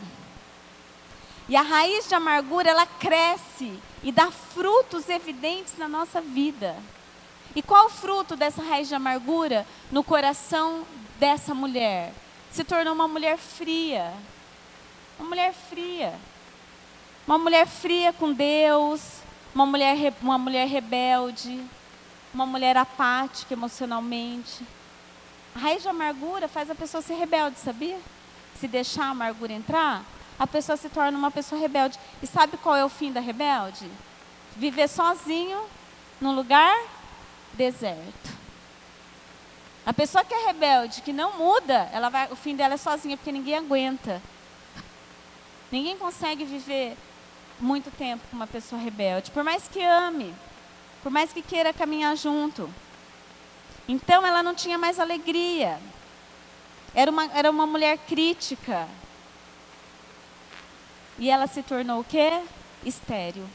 E a raiz de amargura, ela cresce e dá frutos evidentes na nossa vida. E qual o fruto dessa raiz de amargura no coração dessa mulher? Se tornou uma mulher fria. Uma mulher fria. Uma mulher fria com Deus, uma mulher, uma mulher rebelde, uma mulher apática emocionalmente. A raiz de amargura faz a pessoa ser rebelde, sabia? Se deixar a amargura entrar, a pessoa se torna uma pessoa rebelde. E sabe qual é o fim da rebelde? Viver sozinho num lugar deserto. A pessoa que é rebelde, que não muda, ela vai, o fim dela é sozinha, porque ninguém aguenta. Ninguém consegue viver muito tempo com uma pessoa rebelde, por mais que ame, por mais que queira caminhar junto. Então ela não tinha mais alegria. Era uma, era uma mulher crítica. E ela se tornou o quê? Estéreo.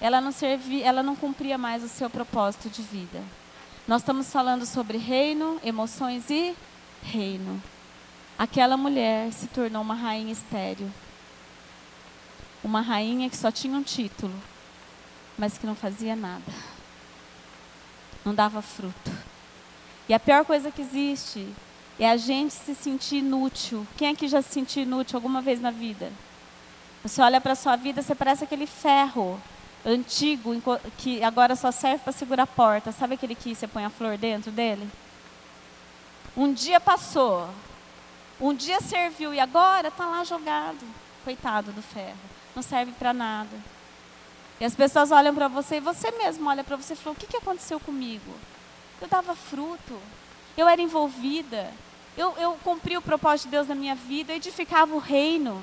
Ela não servia, ela não cumpria mais o seu propósito de vida. Nós estamos falando sobre reino, emoções e reino. Aquela mulher se tornou uma rainha estéreo. Uma rainha que só tinha um título, mas que não fazia nada não dava fruto. E a pior coisa que existe é a gente se sentir inútil. Quem aqui já se sentiu inútil alguma vez na vida? Você olha para a sua vida, você parece aquele ferro antigo que agora só serve para segurar a porta. Sabe aquele que você põe a flor dentro dele? Um dia passou, um dia serviu e agora está lá jogado. Coitado do ferro, não serve para nada. E as pessoas olham para você e você mesmo olha para você e fala: o que, que aconteceu comigo? Eu dava fruto, eu era envolvida, eu, eu cumpri o propósito de Deus na minha vida, eu edificava o reino.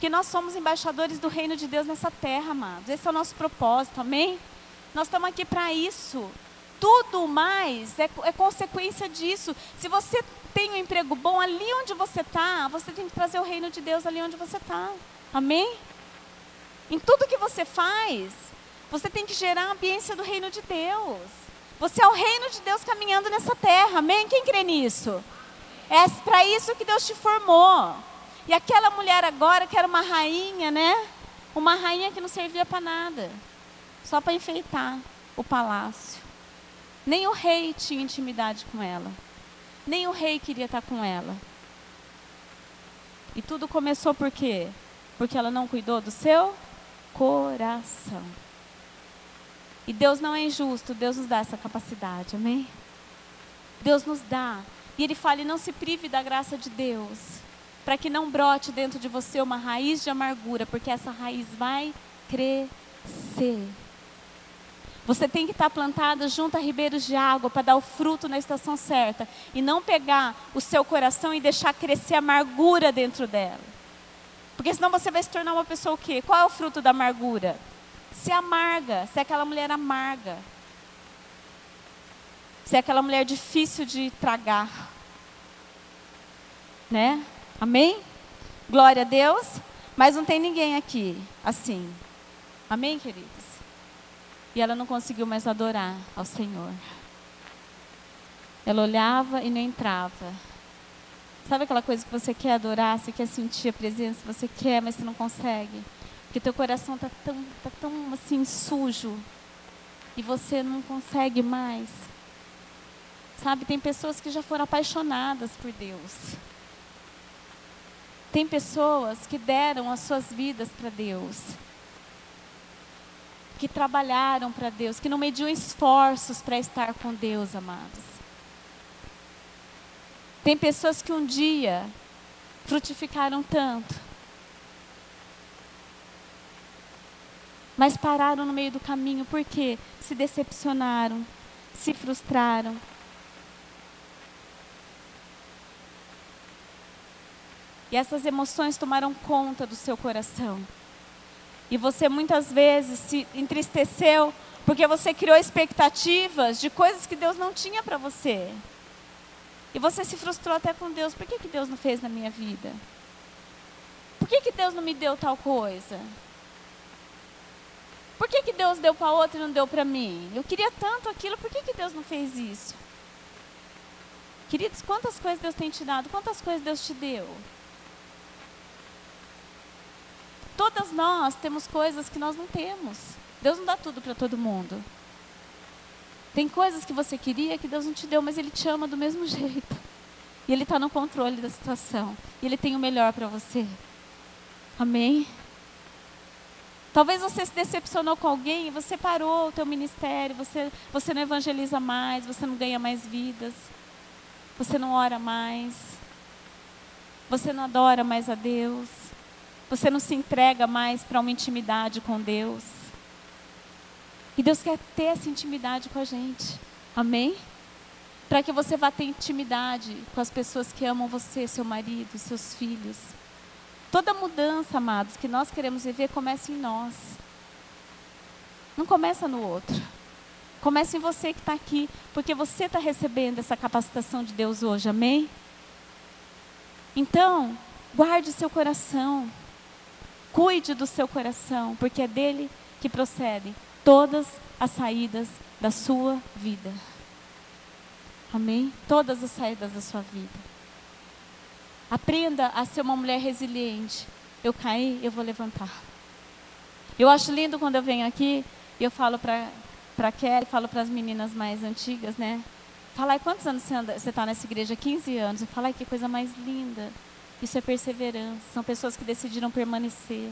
Que nós somos embaixadores do reino de Deus nessa terra, amados. Esse é o nosso propósito, amém? Nós estamos aqui para isso. Tudo mais é, é consequência disso. Se você tem um emprego bom ali onde você está, você tem que trazer o reino de Deus ali onde você está. Amém? Em tudo que você faz, você tem que gerar a ambiência do reino de Deus. Você é o reino de Deus caminhando nessa terra, amém? Quem crê nisso? É para isso que Deus te formou. E aquela mulher agora, que era uma rainha, né? Uma rainha que não servia para nada, só para enfeitar o palácio. Nem o rei tinha intimidade com ela, nem o rei queria estar com ela. E tudo começou por quê? Porque ela não cuidou do seu coração. E Deus não é injusto, Deus nos dá essa capacidade, amém? Deus nos dá. E Ele fala: e não se prive da graça de Deus, para que não brote dentro de você uma raiz de amargura, porque essa raiz vai crescer. Você tem que estar plantada junto a ribeiros de água para dar o fruto na estação certa e não pegar o seu coração e deixar crescer amargura dentro dela. Porque senão você vai se tornar uma pessoa o quê? Qual é o fruto da amargura? Se amarga, se é aquela mulher amarga. Se é aquela mulher difícil de tragar. Né? Amém? Glória a Deus. Mas não tem ninguém aqui assim. Amém, queridos? E ela não conseguiu mais adorar ao Senhor. Ela olhava e não entrava. Sabe aquela coisa que você quer adorar, você quer sentir a presença, você quer, mas você não consegue? Porque teu coração está tão, tá tão assim sujo e você não consegue mais. Sabe, tem pessoas que já foram apaixonadas por Deus. Tem pessoas que deram as suas vidas para Deus. Que trabalharam para Deus, que não mediam esforços para estar com Deus, amados. Tem pessoas que um dia frutificaram tanto, mas pararam no meio do caminho porque se decepcionaram, se frustraram. E essas emoções tomaram conta do seu coração. E você muitas vezes se entristeceu porque você criou expectativas de coisas que Deus não tinha para você. E você se frustrou até com Deus. Por que, que Deus não fez na minha vida? Por que, que Deus não me deu tal coisa? Por que, que Deus deu para outra e não deu para mim? Eu queria tanto aquilo, por que, que Deus não fez isso? Queridos, quantas coisas Deus tem te dado? Quantas coisas Deus te deu? Todas nós temos coisas que nós não temos. Deus não dá tudo para todo mundo. Tem coisas que você queria que Deus não te deu, mas Ele te ama do mesmo jeito. E Ele está no controle da situação. E Ele tem o melhor para você. Amém? Talvez você se decepcionou com alguém, você parou o teu ministério, você, você não evangeliza mais, você não ganha mais vidas, você não ora mais, você não adora mais a Deus, você não se entrega mais para uma intimidade com Deus. E Deus quer ter essa intimidade com a gente. Amém? Para que você vá ter intimidade com as pessoas que amam você, seu marido, seus filhos. Toda mudança, amados, que nós queremos viver começa em nós. Não começa no outro. Começa em você que está aqui, porque você está recebendo essa capacitação de Deus hoje, amém? Então, guarde seu coração. Cuide do seu coração, porque é dele que procedem todas as saídas da sua vida. Amém? Todas as saídas da sua vida. Aprenda a ser uma mulher resiliente. Eu caí, eu vou levantar. Eu acho lindo quando eu venho aqui e eu falo para para Kelly, falo para as meninas mais antigas, né? Falar quantos anos você está nessa igreja? 15 anos. Eu falo que coisa mais linda. Isso é perseverança. São pessoas que decidiram permanecer.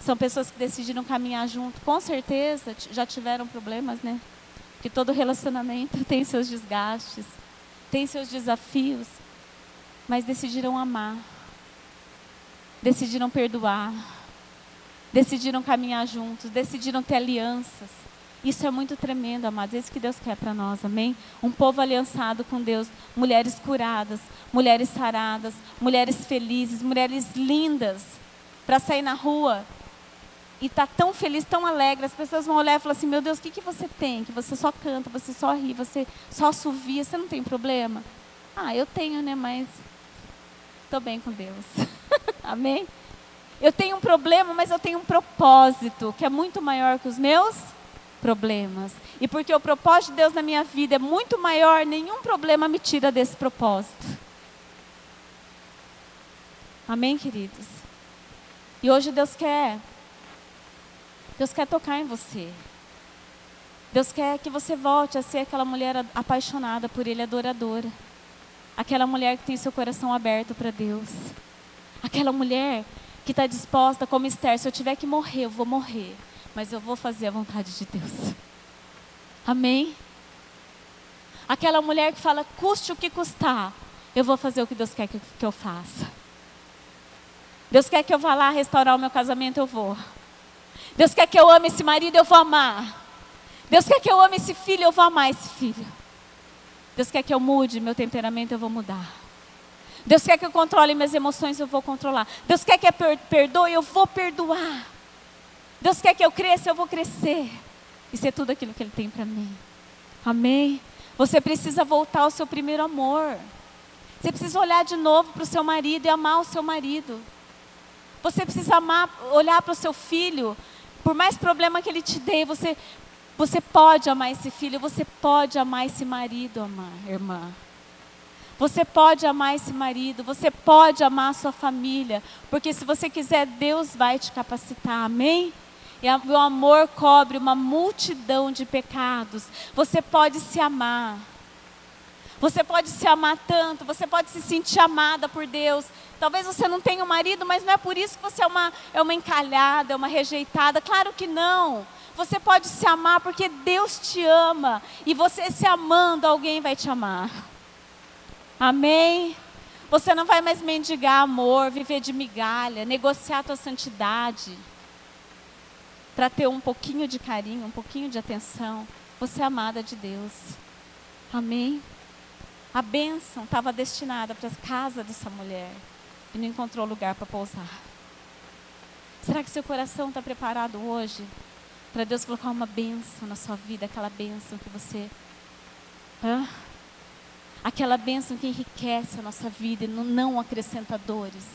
São pessoas que decidiram caminhar junto. Com certeza já tiveram problemas, né? Porque todo relacionamento tem seus desgastes, tem seus desafios mas decidiram amar, decidiram perdoar, decidiram caminhar juntos, decidiram ter alianças. Isso é muito tremendo, amados. É isso que Deus quer para nós, amém? Um povo aliançado com Deus, mulheres curadas, mulheres saradas, mulheres felizes, mulheres lindas, para sair na rua e estar tá tão feliz, tão alegre. As pessoas vão olhar e falar assim: Meu Deus, o que, que você tem? Que você só canta, você só ri, você só assovia, você não tem problema? Ah, eu tenho, né? Mas Estou bem com Deus. Amém? Eu tenho um problema, mas eu tenho um propósito que é muito maior que os meus problemas. E porque o propósito de Deus na minha vida é muito maior, nenhum problema me tira desse propósito. Amém, queridos? E hoje Deus quer. Deus quer tocar em você. Deus quer que você volte a ser aquela mulher apaixonada por Ele, adoradora. Aquela mulher que tem seu coração aberto para Deus. Aquela mulher que está disposta, como Esther, se eu tiver que morrer, eu vou morrer. Mas eu vou fazer a vontade de Deus. Amém? Aquela mulher que fala, custe o que custar, eu vou fazer o que Deus quer que, eu faça. Deus quer que eu vá lá restaurar o meu casamento, eu vou. Deus quer que eu ame esse marido, eu vou amar. Deus quer que eu ame esse filho, eu vou amar esse filho. Deus quer que eu mude meu temperamento, eu vou mudar. Deus quer que eu controle minhas emoções, eu vou controlar. Deus quer que eu perdoe, eu vou perdoar. Deus quer que eu cresça, eu vou crescer. Isso é tudo aquilo que Ele tem para mim. Amém? Você precisa voltar ao seu primeiro amor. Você precisa olhar de novo para o seu marido e amar o seu marido. Você precisa amar, olhar para o seu filho. Por mais problema que ele te dê, você você pode amar esse filho, você pode amar esse marido, amar, irmã. Você pode amar esse marido, você pode amar a sua família, porque se você quiser, Deus vai te capacitar, amém? E o amor cobre uma multidão de pecados. Você pode se amar. Você pode se amar tanto, você pode se sentir amada por Deus. Talvez você não tenha um marido, mas não é por isso que você é uma, é uma encalhada, é uma rejeitada. Claro que não. Você pode se amar porque Deus te ama. E você se amando, alguém vai te amar. Amém? Você não vai mais mendigar amor, viver de migalha, negociar a tua santidade. Para ter um pouquinho de carinho, um pouquinho de atenção. Você é amada de Deus. Amém? A bênção estava destinada para a casa dessa mulher. E não encontrou lugar para pousar. Será que seu coração está preparado hoje para Deus colocar uma bênção na sua vida, aquela bênção que você. Hã? Aquela bênção que enriquece a nossa vida e não acrescenta dores.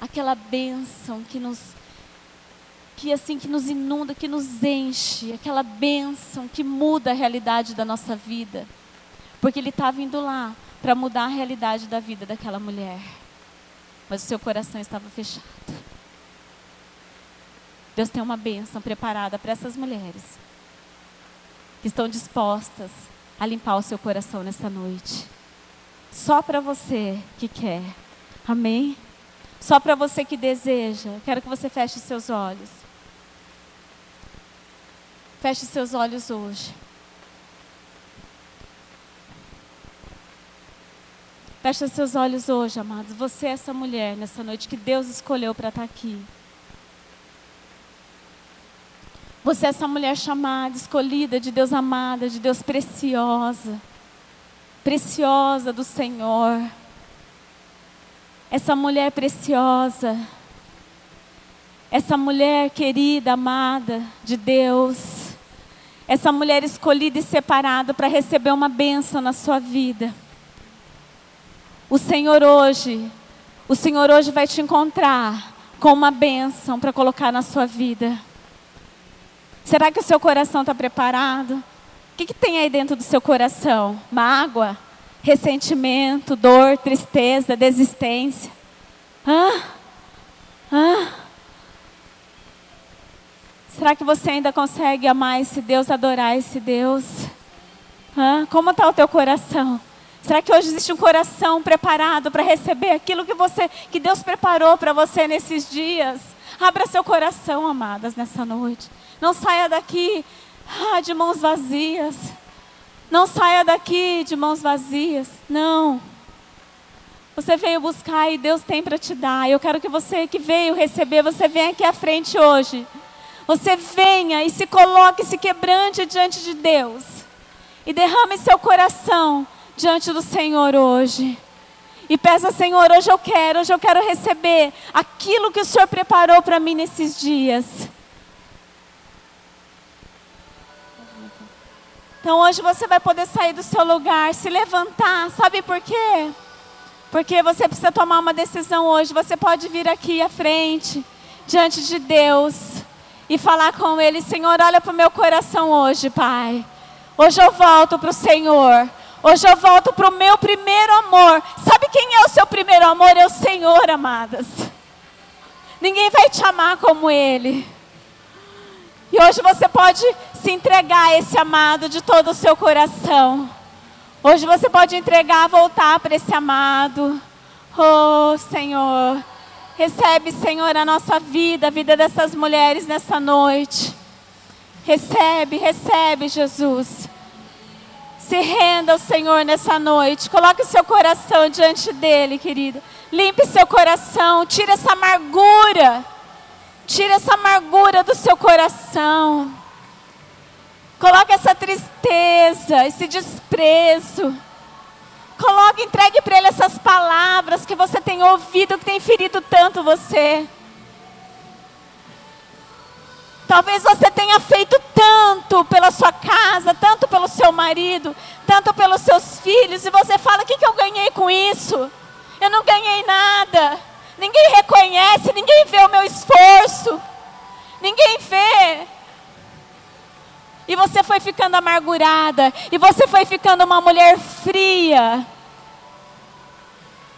Aquela bênção que nos que assim que nos inunda, que nos enche, aquela bênção que muda a realidade da nossa vida. Porque ele estava indo lá para mudar a realidade da vida daquela mulher. Mas o seu coração estava fechado. Deus tem uma bênção preparada para essas mulheres que estão dispostas a limpar o seu coração nesta noite. Só para você que quer. Amém? Só para você que deseja, quero que você feche seus olhos. Feche seus olhos hoje. Feche seus olhos hoje, amados. Você é essa mulher nessa noite que Deus escolheu para estar tá aqui. Você é essa mulher chamada, escolhida de Deus amada, de Deus preciosa. Preciosa do Senhor. Essa mulher preciosa. Essa mulher querida, amada de Deus. Essa mulher escolhida e separada para receber uma bênção na sua vida. O Senhor hoje, o Senhor hoje vai te encontrar com uma bênção para colocar na sua vida. Será que o seu coração está preparado? O que, que tem aí dentro do seu coração? Mágoa, ressentimento, dor, tristeza, desistência. Hã? Hã? Será que você ainda consegue amar esse Deus, adorar esse Deus? Hã? Como está o teu coração? Será que hoje existe um coração preparado para receber aquilo que você, que Deus preparou para você nesses dias? Abra seu coração, amadas, nessa noite. Não saia daqui ah, de mãos vazias. Não saia daqui de mãos vazias. Não. Você veio buscar e Deus tem para te dar. Eu quero que você que veio receber, você venha aqui à frente hoje. Você venha e se coloque, se quebrante diante de Deus. E derrame seu coração diante do Senhor hoje. E peça, Senhor, hoje eu quero, hoje eu quero receber aquilo que o Senhor preparou para mim nesses dias. Então hoje você vai poder sair do seu lugar, se levantar, sabe por quê? Porque você precisa tomar uma decisão hoje. Você pode vir aqui à frente, diante de Deus, e falar com Ele: Senhor, olha para o meu coração hoje, Pai. Hoje eu volto para o Senhor. Hoje eu volto para o meu primeiro amor. Sabe quem é o seu primeiro amor? É o Senhor, amadas. Ninguém vai te amar como Ele. E hoje você pode se entregar a esse amado de todo o seu coração. Hoje você pode entregar, voltar para esse amado. Oh, Senhor. Recebe, Senhor, a nossa vida, a vida dessas mulheres nessa noite. Recebe, recebe, Jesus. Se renda ao Senhor nessa noite. Coloque seu coração diante dele, querida. Limpe seu coração. Tire essa amargura. Tire essa amargura do seu coração. Coloque essa tristeza, esse desprezo. Coloque, entregue para ele essas palavras que você tem ouvido, que tem ferido tanto você. Talvez você tenha feito tanto pela sua casa, tanto pelo seu marido, tanto pelos seus filhos, e você fala: o que, eu ganhei com isso? Eu não ganhei nada. Ninguém reconhece, ninguém vê o meu esforço, ninguém vê. E você foi ficando amargurada, e você foi ficando uma mulher fria.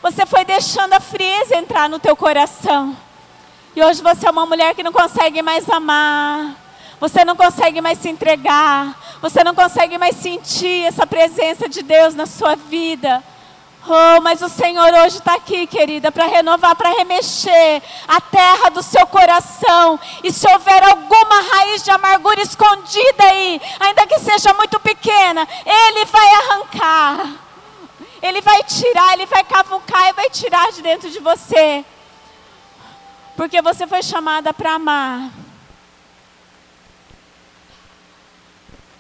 Você foi deixando a frieza entrar no teu coração. E hoje você é uma mulher que não consegue mais amar. Você não consegue mais se entregar. Você não consegue mais sentir essa presença de Deus na sua vida. Oh, mas o Senhor hoje está aqui, querida, para renovar, para remexer a terra do seu coração. E se houver alguma raiz de amargura escondida aí, ainda que seja muito pequena, Ele vai arrancar. Ele vai tirar, Ele vai cavucar e vai tirar de dentro de você. Porque você foi chamada para amar.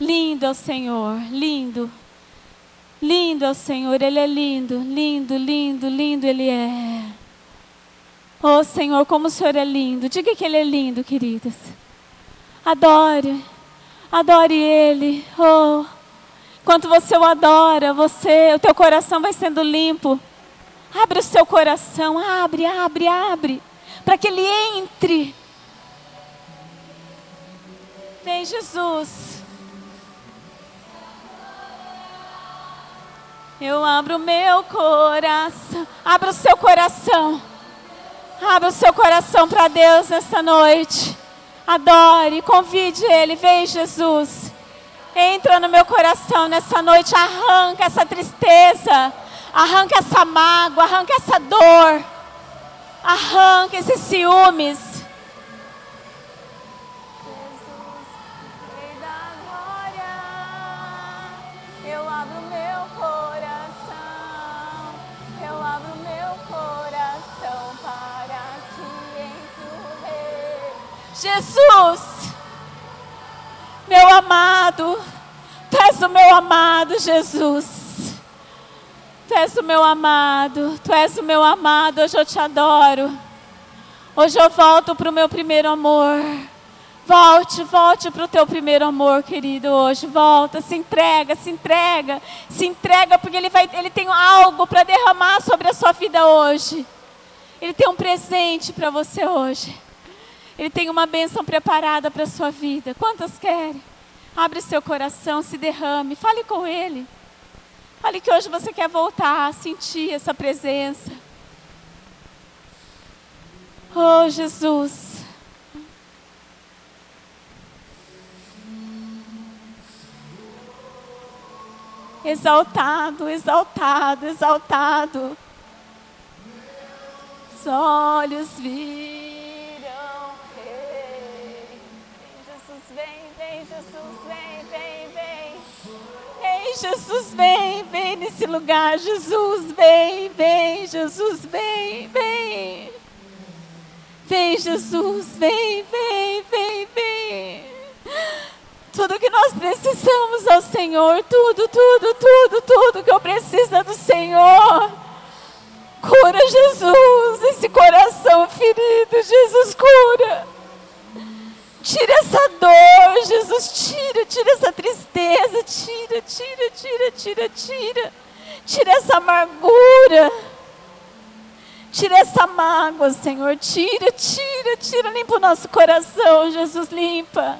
Lindo é o Senhor, lindo. Lindo é o Senhor, Ele é lindo, lindo, lindo, lindo Ele é. Oh Senhor, como o Senhor é lindo. Diga que Ele é lindo, queridas. Adore, adore Ele. Oh, quanto você o adora, você, o teu coração vai sendo limpo. Abre o seu coração, abre, abre, abre para que Ele entre. Vem, Jesus. Eu abro meu coração. Abra o seu coração. Abra o seu coração para Deus nessa noite. Adore, convide Ele. Vem, Jesus. Entra no meu coração nessa noite. Arranca essa tristeza. Arranca essa mágoa. Arranca essa dor. Arranca esses ciúmes. Jesus, Rei da glória, eu abro meu coração, eu abro meu coração para que entre o Rei. Jesus, meu amado, tu és o meu amado Jesus. Tu és o meu amado, Tu és o meu amado, hoje eu te adoro. Hoje eu volto para o meu primeiro amor. Volte, volte para o teu primeiro amor, querido, hoje. Volta, se entrega, se entrega, se entrega, porque Ele, vai, ele tem algo para derramar sobre a sua vida hoje. Ele tem um presente para você hoje. Ele tem uma bênção preparada para a sua vida. Quantas querem? Abre seu coração, se derrame, fale com Ele. Fale que hoje você quer voltar a sentir essa presença. Oh, Jesus. Exaltado, exaltado, exaltado. Os olhos viram. Jesus, vem, vem nesse lugar. Jesus, vem, vem, Jesus, vem, vem. Vem, Jesus, vem, vem, vem, vem. Tudo que nós precisamos ao Senhor, tudo, tudo, tudo, tudo que eu preciso é do Senhor. Cura, Jesus, esse coração ferido, Jesus, cura. Tira essa dor, Jesus, tira, tira essa tristeza, tira, tira, tira, tira, tira. Tira essa amargura. Tira essa mágoa, Senhor. Tira, tira, tira. Limpa o nosso coração, Jesus, limpa.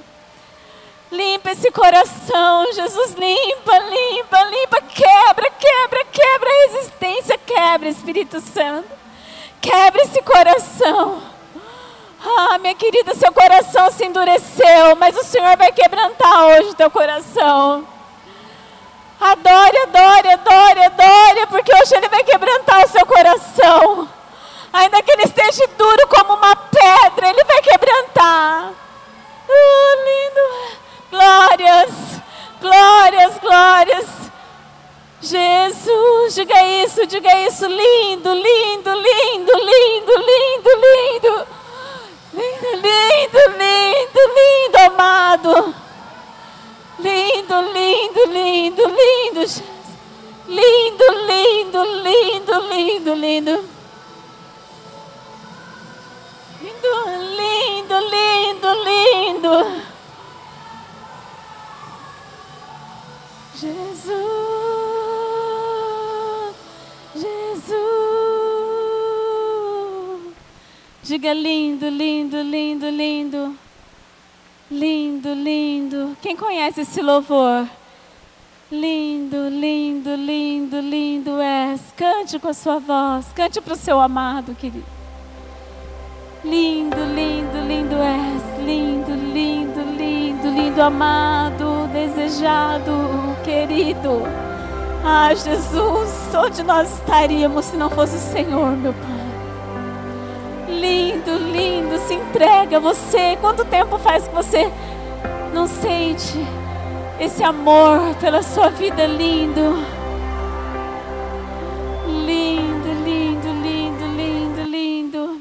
Limpa esse coração, Jesus, limpa, limpa, limpa. Quebra, quebra, quebra a resistência, quebra, Espírito Santo. Quebra esse coração. Ah, minha querida, seu coração se endureceu, mas o Senhor vai quebrantar hoje teu coração. Adore, adore, adore, adore, porque hoje Ele vai quebrantar o seu coração. Ainda que ele esteja duro como uma pedra, Ele vai quebrantar. Oh, lindo. Glórias, glórias, glórias. Jesus, diga isso, diga isso. Lindo, lindo, lindo, lindo, lindo, lindo. Lindo, lindo, lindo, lindo, amado. Lindo, lindo, lindo, lindo. Lindo, lindo, lindo, lindo, lindo. Lindo, lindo, lindo, lindo. Jesus, Jesus. Diga lindo, lindo, lindo, lindo. Lindo, lindo. Quem conhece esse louvor? Lindo, lindo, lindo, lindo és. Cante com a sua voz. Cante para o seu amado, querido. Lindo, lindo, lindo és. Lindo, lindo, lindo, lindo, amado, desejado, querido. Ah, Jesus, onde nós estaríamos se não fosse o Senhor, meu Pai? Lindo, lindo, se entrega você. Quanto tempo faz que você não sente esse amor pela sua vida lindo? Lindo, lindo, lindo, lindo, lindo.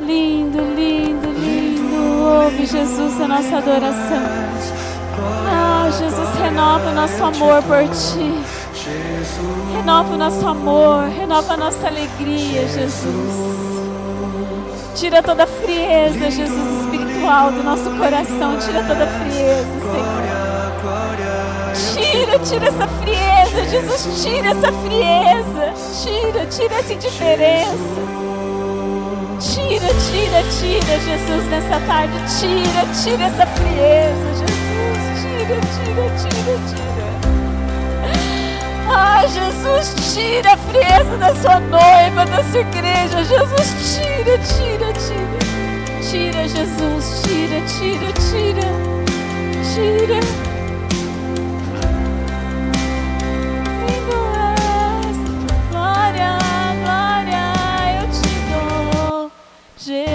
Lindo, lindo, lindo. Ouve, Jesus, a nossa adoração. Ah, Jesus, renova o nosso amor por Ti. Renova o nosso amor, renova a nossa alegria, Jesus. Tira toda a frieza, Jesus, espiritual do nosso coração. Tira toda a frieza, Senhor. Tira, tira essa frieza, Jesus. Tira essa frieza. Tira, tira essa indiferença. Tira, tira, tira, Jesus, nessa tarde. Tira, tira essa frieza, Jesus. Tira, tira, tira, tira. Ah, Jesus, tira a frieza da sua noiva, da sua igreja. Jesus, tira, tira, tira. Tira, Jesus, tira, tira, tira. Tira. Lindo és. Glória, glória, eu te dou. Jesus.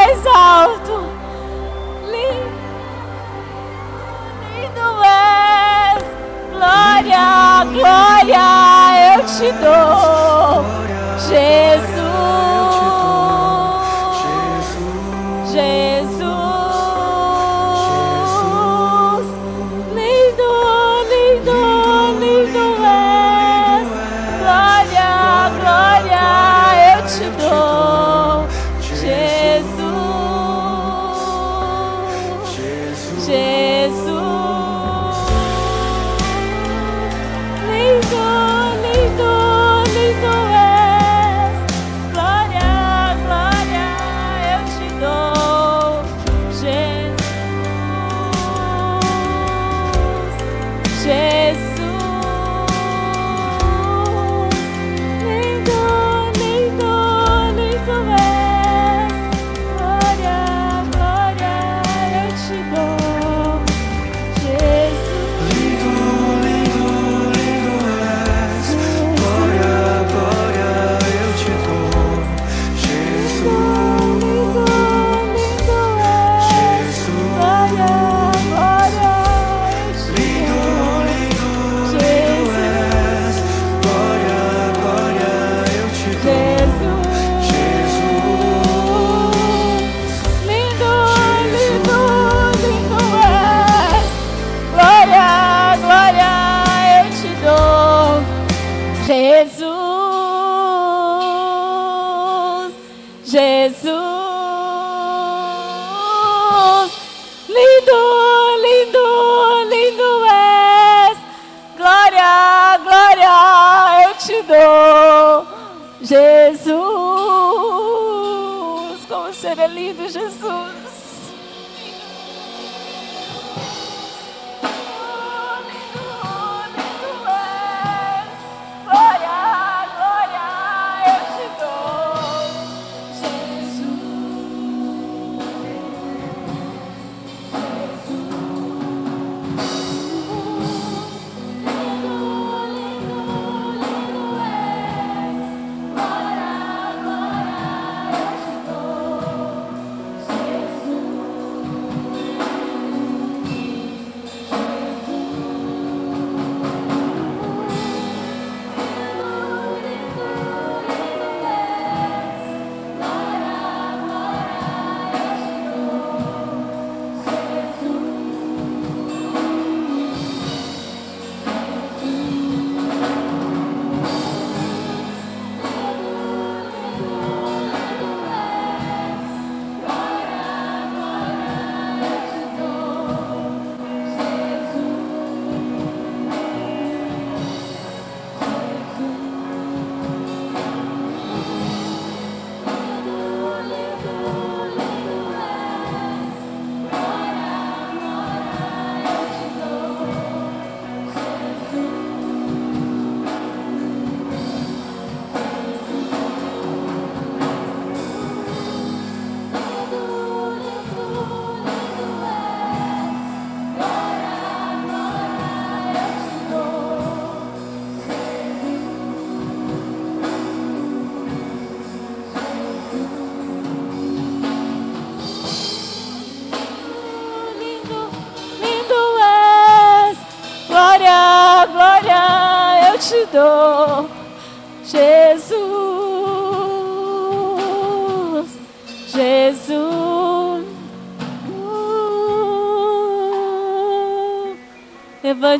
Mais alto. Lindo, és. Glória, glória eu te dou,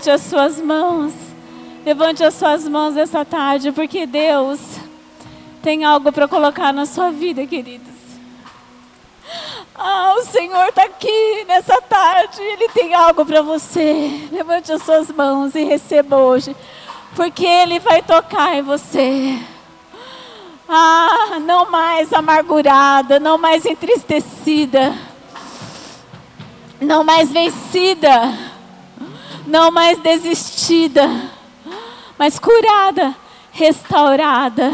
Levante as suas mãos. Levante as suas mãos essa tarde, porque Deus tem algo para colocar na sua vida, queridos. Ah, o Senhor está aqui nessa tarde, Ele tem algo para você. Levante as suas mãos e receba hoje porque Ele vai tocar em você. Ah, não mais amargurada, não mais entristecida, não mais vencida, não mais desistida, mas curada, restaurada,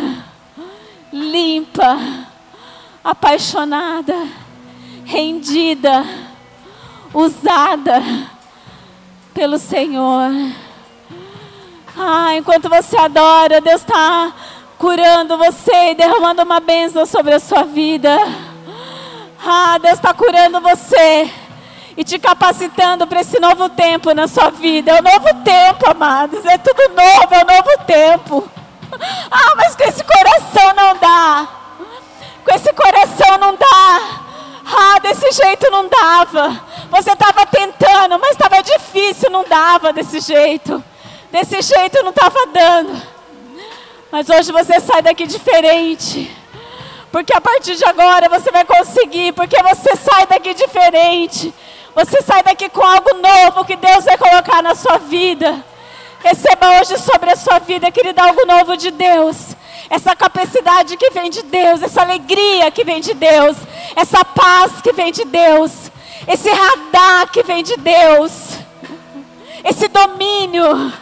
limpa, apaixonada, rendida, usada pelo Senhor. Ah, enquanto você adora, Deus está curando você e derramando uma bênção sobre a sua vida. Ah, Deus está curando você e te capacitando para esse novo tempo na sua vida. É o novo tempo, amados. É tudo novo, é o novo tempo. Ah, mas com esse coração não dá. Com esse coração não dá. Ah, desse jeito não dava. Você estava tentando, mas estava difícil, não dava desse jeito. Desse jeito não estava dando. Mas hoje você sai daqui diferente. Porque a partir de agora você vai conseguir. Porque você sai daqui diferente. Você sai daqui com algo novo que Deus vai colocar na sua vida. Receba hoje sobre a sua vida, querida, algo novo de Deus. Essa capacidade que vem de Deus, essa alegria que vem de Deus, essa paz que vem de Deus, esse radar que vem de Deus, esse domínio,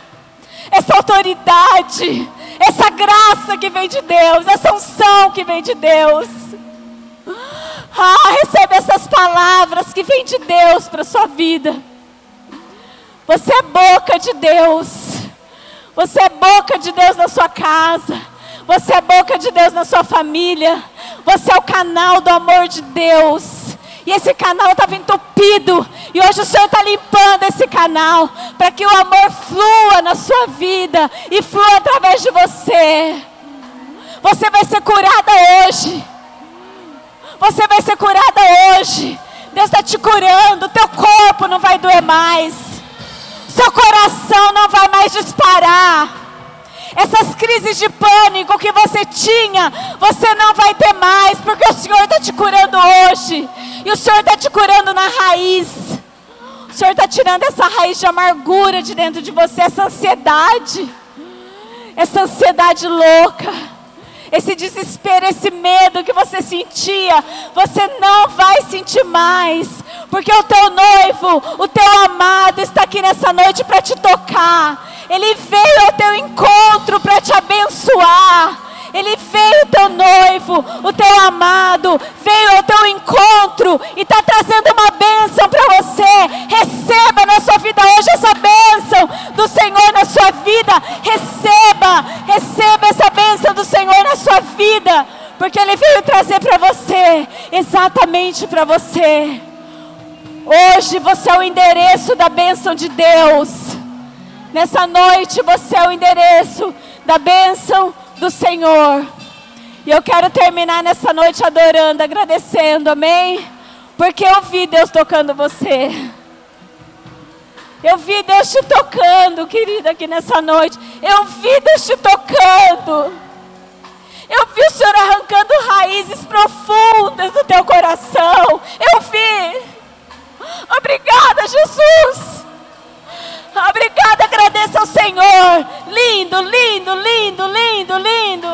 essa autoridade, essa graça que vem de Deus, essa unção que vem de Deus. Ah, recebe essas palavras que vêm de Deus para a sua vida. Você é boca de Deus. Você é boca de Deus na sua casa. Você é boca de Deus na sua família. Você é o canal do amor de Deus. E esse canal estava entupido. E hoje o Senhor está limpando esse canal. Para que o amor flua na sua vida. E flua através de você. Você vai ser curada hoje. Você vai ser curada hoje. Deus está te curando. Teu corpo não vai doer mais. Seu coração não vai mais disparar. Essas crises de pânico que você tinha, você não vai ter mais, porque o Senhor está te curando hoje. E o Senhor está te curando na raiz. O Senhor está tirando essa raiz de amargura de dentro de você, essa ansiedade. Essa ansiedade louca esse desespero, esse medo que você sentia, você não vai sentir mais, porque o teu noivo, o teu amado está aqui nessa noite para te tocar. Ele veio ao teu encontro para te abençoar. Ele veio, teu noivo, o teu amado, veio ao teu encontro e está trazendo uma bênção para você. Receba na sua vida hoje essa bênção do Senhor na sua vida. Receba, receba essa bênção do Senhor na sua vida, porque Ele veio trazer para você, exatamente para você. Hoje você é o endereço da bênção de Deus. Nessa noite você é o endereço da bênção do Senhor. E eu quero terminar nessa noite adorando, agradecendo, amém? Porque eu vi Deus tocando você. Eu vi Deus te tocando, querida, aqui nessa noite. Eu vi Deus te tocando. Eu vi o Senhor arrancando raízes profundas do teu coração. Eu vi. Obrigada, Jesus. Obrigada, agradeça ao Senhor. Lindo, lindo, lindo, lindo, lindo.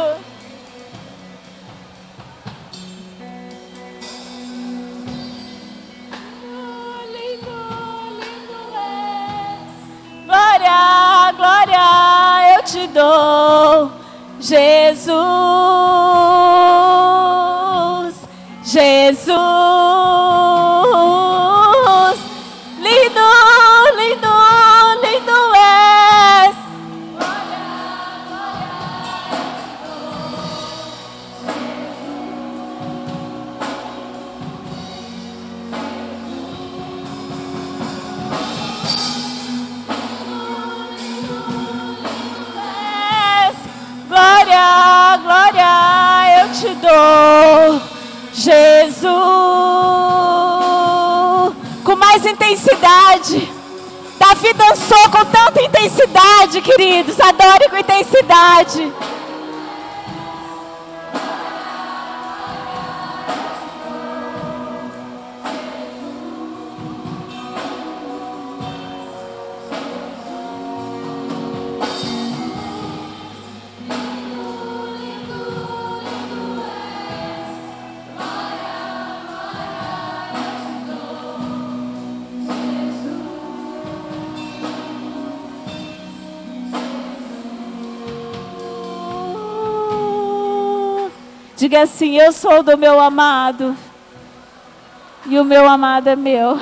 Glória, glória, eu te dou, Jesus, Jesus. Dou, Jesus. Com mais intensidade. Davi dançou com tanta intensidade, queridos. Adore com intensidade. Diga assim: Eu sou do meu amado. E o meu amado é meu.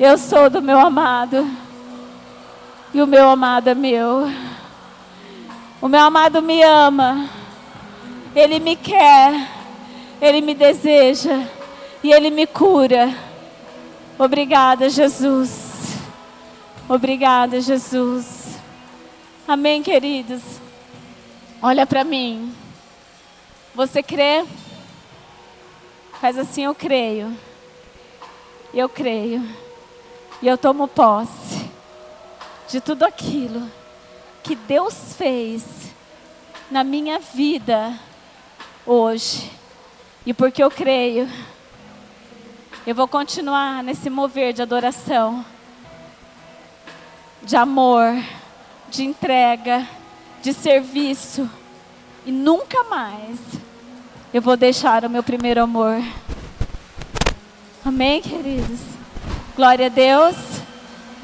Eu sou do meu amado. E o meu amado é meu. O meu amado me ama. Ele me quer. Ele me deseja. E ele me cura. Obrigada, Jesus. Obrigada, Jesus. Amém, queridos. Olha para mim. Você crê? Faz assim, eu creio. Eu creio. E eu tomo posse de tudo aquilo que Deus fez na minha vida hoje. E porque eu creio, eu vou continuar nesse mover de adoração, de amor, de entrega, de serviço. E nunca mais eu vou deixar o meu primeiro amor. Amém, queridos? Glória a Deus.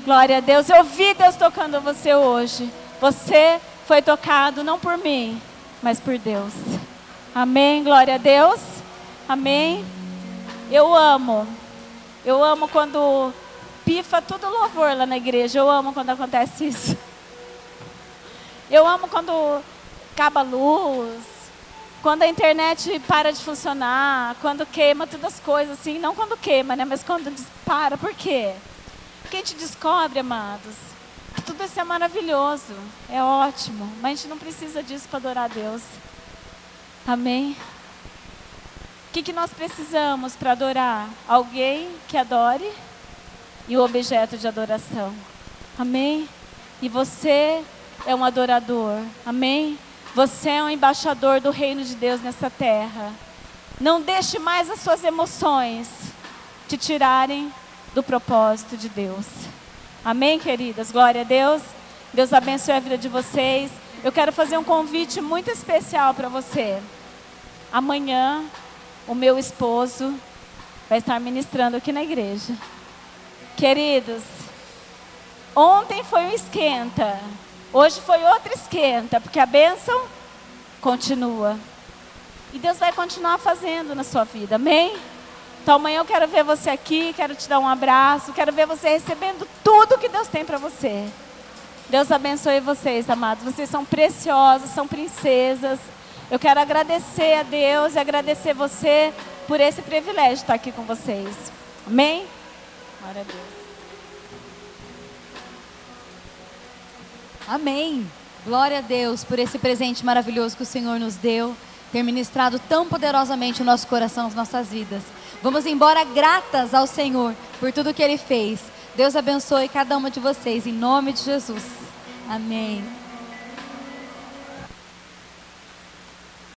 Glória a Deus. Eu vi Deus tocando você hoje. Você foi tocado não por mim, mas por Deus. Amém. Glória a Deus. Amém. Eu amo. Eu amo quando pifa tudo louvor lá na igreja. Eu amo quando acontece isso. Eu amo quando acaba a luz, quando a internet para de funcionar, quando queima todas as coisas, assim, não quando queima, né? Mas quando para, por quê? Porque a gente descobre, amados, que tudo isso é maravilhoso, é ótimo, mas a gente não precisa disso para adorar a Deus. Amém? O que, que nós precisamos para adorar? Alguém que adore e o objeto de adoração. Amém? E você é um adorador. Amém? Você é um embaixador do reino de Deus nessa terra. Não deixe mais as suas emoções te tirarem do propósito de Deus. Amém, queridas? Glória a Deus. Deus abençoe a vida de vocês. Eu quero fazer um convite muito especial para você. Amanhã, o meu esposo vai estar ministrando aqui na igreja. Queridos, ontem foi um esquenta. Hoje foi outro esquenta, porque a bênção continua. E Deus vai continuar fazendo na sua vida, amém? Então amanhã eu quero ver você aqui, quero te dar um abraço, quero ver você recebendo tudo que Deus tem para você. Deus abençoe vocês, amados. Vocês são preciosos, são princesas. Eu quero agradecer a Deus e agradecer você por esse privilégio de estar aqui com vocês. Amém? Glória a Deus. Amém. Glória a Deus por esse presente maravilhoso que o Senhor nos deu, ter ministrado tão poderosamente o nosso coração, as nossas vidas. Vamos embora gratas ao Senhor por tudo que Ele fez. Deus abençoe cada uma de vocês, em nome de Jesus. Amém.